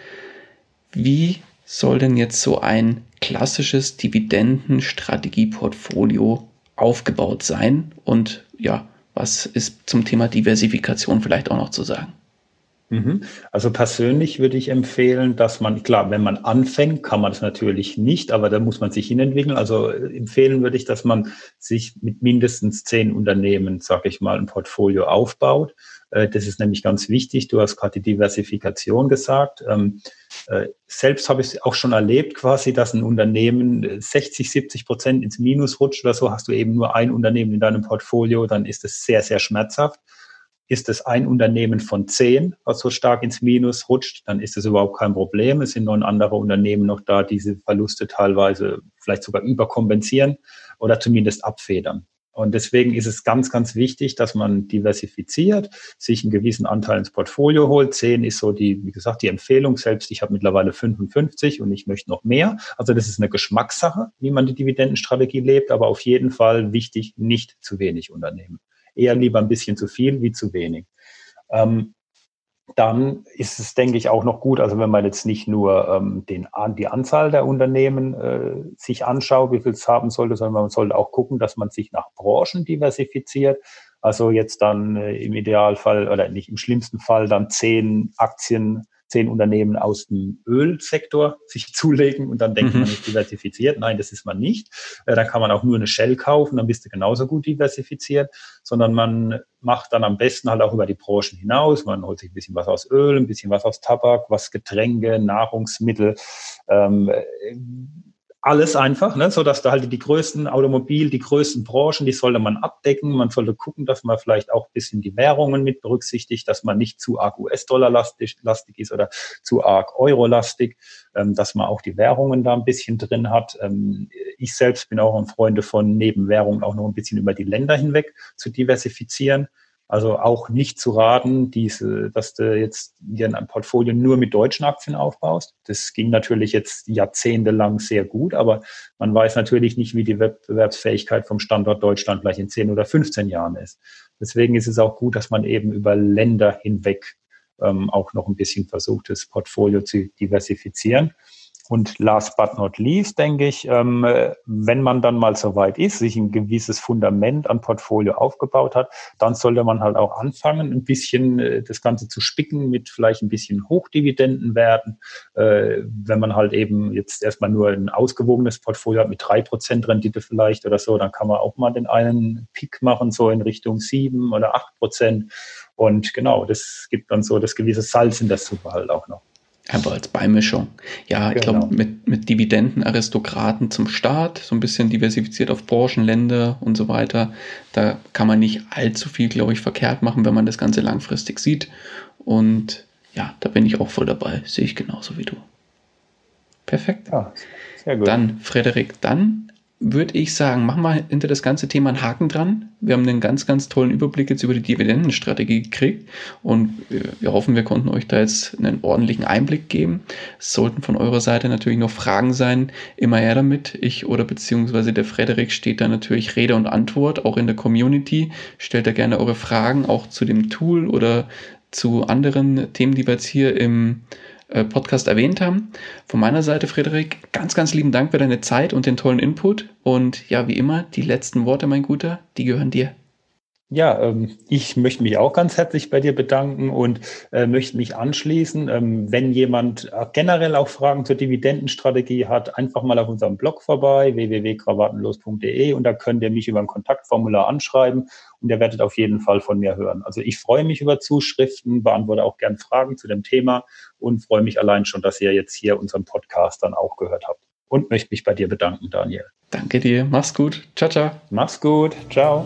Wie soll denn jetzt so ein klassisches Dividendenstrategieportfolio aufgebaut sein? Und ja, was ist zum Thema Diversifikation vielleicht auch noch zu sagen? Mhm. Also persönlich würde ich empfehlen, dass man, klar, wenn man anfängt, kann man es natürlich nicht, aber da muss man sich hinentwickeln. Also empfehlen würde ich, dass man sich mit mindestens zehn Unternehmen, sage ich mal, ein Portfolio aufbaut das ist nämlich ganz wichtig. Du hast gerade die Diversifikation gesagt. Ähm, äh, selbst habe ich es auch schon erlebt, quasi, dass ein Unternehmen 60, 70 Prozent ins Minus rutscht oder so. Hast du eben nur ein Unternehmen in deinem Portfolio, dann ist es sehr, sehr schmerzhaft. Ist es ein Unternehmen von zehn, was so stark ins Minus rutscht, dann ist es überhaupt kein Problem. Es sind neun andere Unternehmen noch da, diese Verluste teilweise vielleicht sogar überkompensieren oder zumindest abfedern. Und deswegen ist es ganz, ganz wichtig, dass man diversifiziert, sich einen gewissen Anteil ins Portfolio holt. Zehn ist so die, wie gesagt, die Empfehlung. Selbst ich habe mittlerweile 55 und ich möchte noch mehr. Also das ist eine Geschmackssache, wie man die Dividendenstrategie lebt, aber auf jeden Fall wichtig, nicht zu wenig Unternehmen. Eher lieber ein bisschen zu viel wie zu wenig. Ähm, dann ist es, denke ich, auch noch gut, also wenn man jetzt nicht nur ähm, den, die Anzahl der Unternehmen äh, sich anschaut, wie viel es haben sollte, sondern man sollte auch gucken, dass man sich nach Branchen diversifiziert. Also jetzt dann äh, im Idealfall oder nicht im schlimmsten Fall dann zehn Aktien zehn Unternehmen aus dem Ölsektor sich zulegen und dann denkt mhm. man ist diversifiziert. Nein, das ist man nicht. Äh, dann kann man auch nur eine Shell kaufen, dann bist du genauso gut diversifiziert, sondern man macht dann am besten halt auch über die Branchen hinaus. Man holt sich ein bisschen was aus Öl, ein bisschen was aus Tabak, was Getränke, Nahrungsmittel, ähm, alles einfach, ne, so dass da halt die größten Automobil, die größten Branchen, die sollte man abdecken. Man sollte gucken, dass man vielleicht auch ein bisschen die Währungen mit berücksichtigt, dass man nicht zu arg US-Dollar lastig, lastig ist oder zu arg Euro-lastig, ähm, dass man auch die Währungen da ein bisschen drin hat. Ähm, ich selbst bin auch ein Freund von neben Währungen auch noch ein bisschen über die Länder hinweg zu diversifizieren. Also auch nicht zu raten, diese, dass du jetzt dir ein Portfolio nur mit deutschen Aktien aufbaust. Das ging natürlich jetzt jahrzehntelang sehr gut, aber man weiß natürlich nicht, wie die Wettbewerbsfähigkeit vom Standort Deutschland gleich in 10 oder 15 Jahren ist. Deswegen ist es auch gut, dass man eben über Länder hinweg ähm, auch noch ein bisschen versucht, das Portfolio zu diversifizieren. Und last but not least, denke ich, ähm, wenn man dann mal so weit ist, sich ein gewisses Fundament an Portfolio aufgebaut hat, dann sollte man halt auch anfangen, ein bisschen äh, das Ganze zu spicken mit vielleicht ein bisschen Hochdividendenwerten. Äh, wenn man halt eben jetzt erstmal nur ein ausgewogenes Portfolio hat mit drei Prozent Rendite vielleicht oder so, dann kann man auch mal den einen Pick machen, so in Richtung sieben oder acht Prozent. Und genau, das gibt dann so das gewisse Salz in der Suppe halt auch noch. Einfach als Beimischung. Ja, ich genau. glaube, mit, mit Dividendenaristokraten zum Start, so ein bisschen diversifiziert auf Branchen, Länder und so weiter. Da kann man nicht allzu viel, glaube ich, verkehrt machen, wenn man das Ganze langfristig sieht. Und ja, da bin ich auch voll dabei. Sehe ich genauso wie du. Perfekt. Ja, sehr gut. Dann, Frederik, dann würde ich sagen, machen wir hinter das ganze Thema einen Haken dran. Wir haben einen ganz, ganz tollen Überblick jetzt über die Dividendenstrategie gekriegt und wir hoffen, wir konnten euch da jetzt einen ordentlichen Einblick geben. Es sollten von eurer Seite natürlich noch Fragen sein, immer her damit. Ich oder beziehungsweise der Frederik steht da natürlich Rede und Antwort, auch in der Community. Stellt da gerne eure Fragen auch zu dem Tool oder zu anderen Themen, die wir jetzt hier im äh, Podcast erwähnt haben. Von meiner Seite, Frederik, ganz, ganz lieben Dank für deine Zeit und den tollen Input. Und ja, wie immer, die letzten Worte, mein Guter, die gehören dir. Ja, ähm, ich möchte mich auch ganz herzlich bei dir bedanken und äh, möchte mich anschließen. Ähm, wenn jemand äh, generell auch Fragen zur Dividendenstrategie hat, einfach mal auf unserem Blog vorbei, www.krawatenlos.de und da könnt ihr mich über ein Kontaktformular anschreiben und ihr werdet auf jeden Fall von mir hören. Also ich freue mich über Zuschriften, beantworte auch gern Fragen zu dem Thema und freue mich allein schon, dass ihr jetzt hier unseren Podcast dann auch gehört habt. Und möchte mich bei dir bedanken, Daniel. Danke dir. Mach's gut. Ciao, ciao. Mach's gut. Ciao.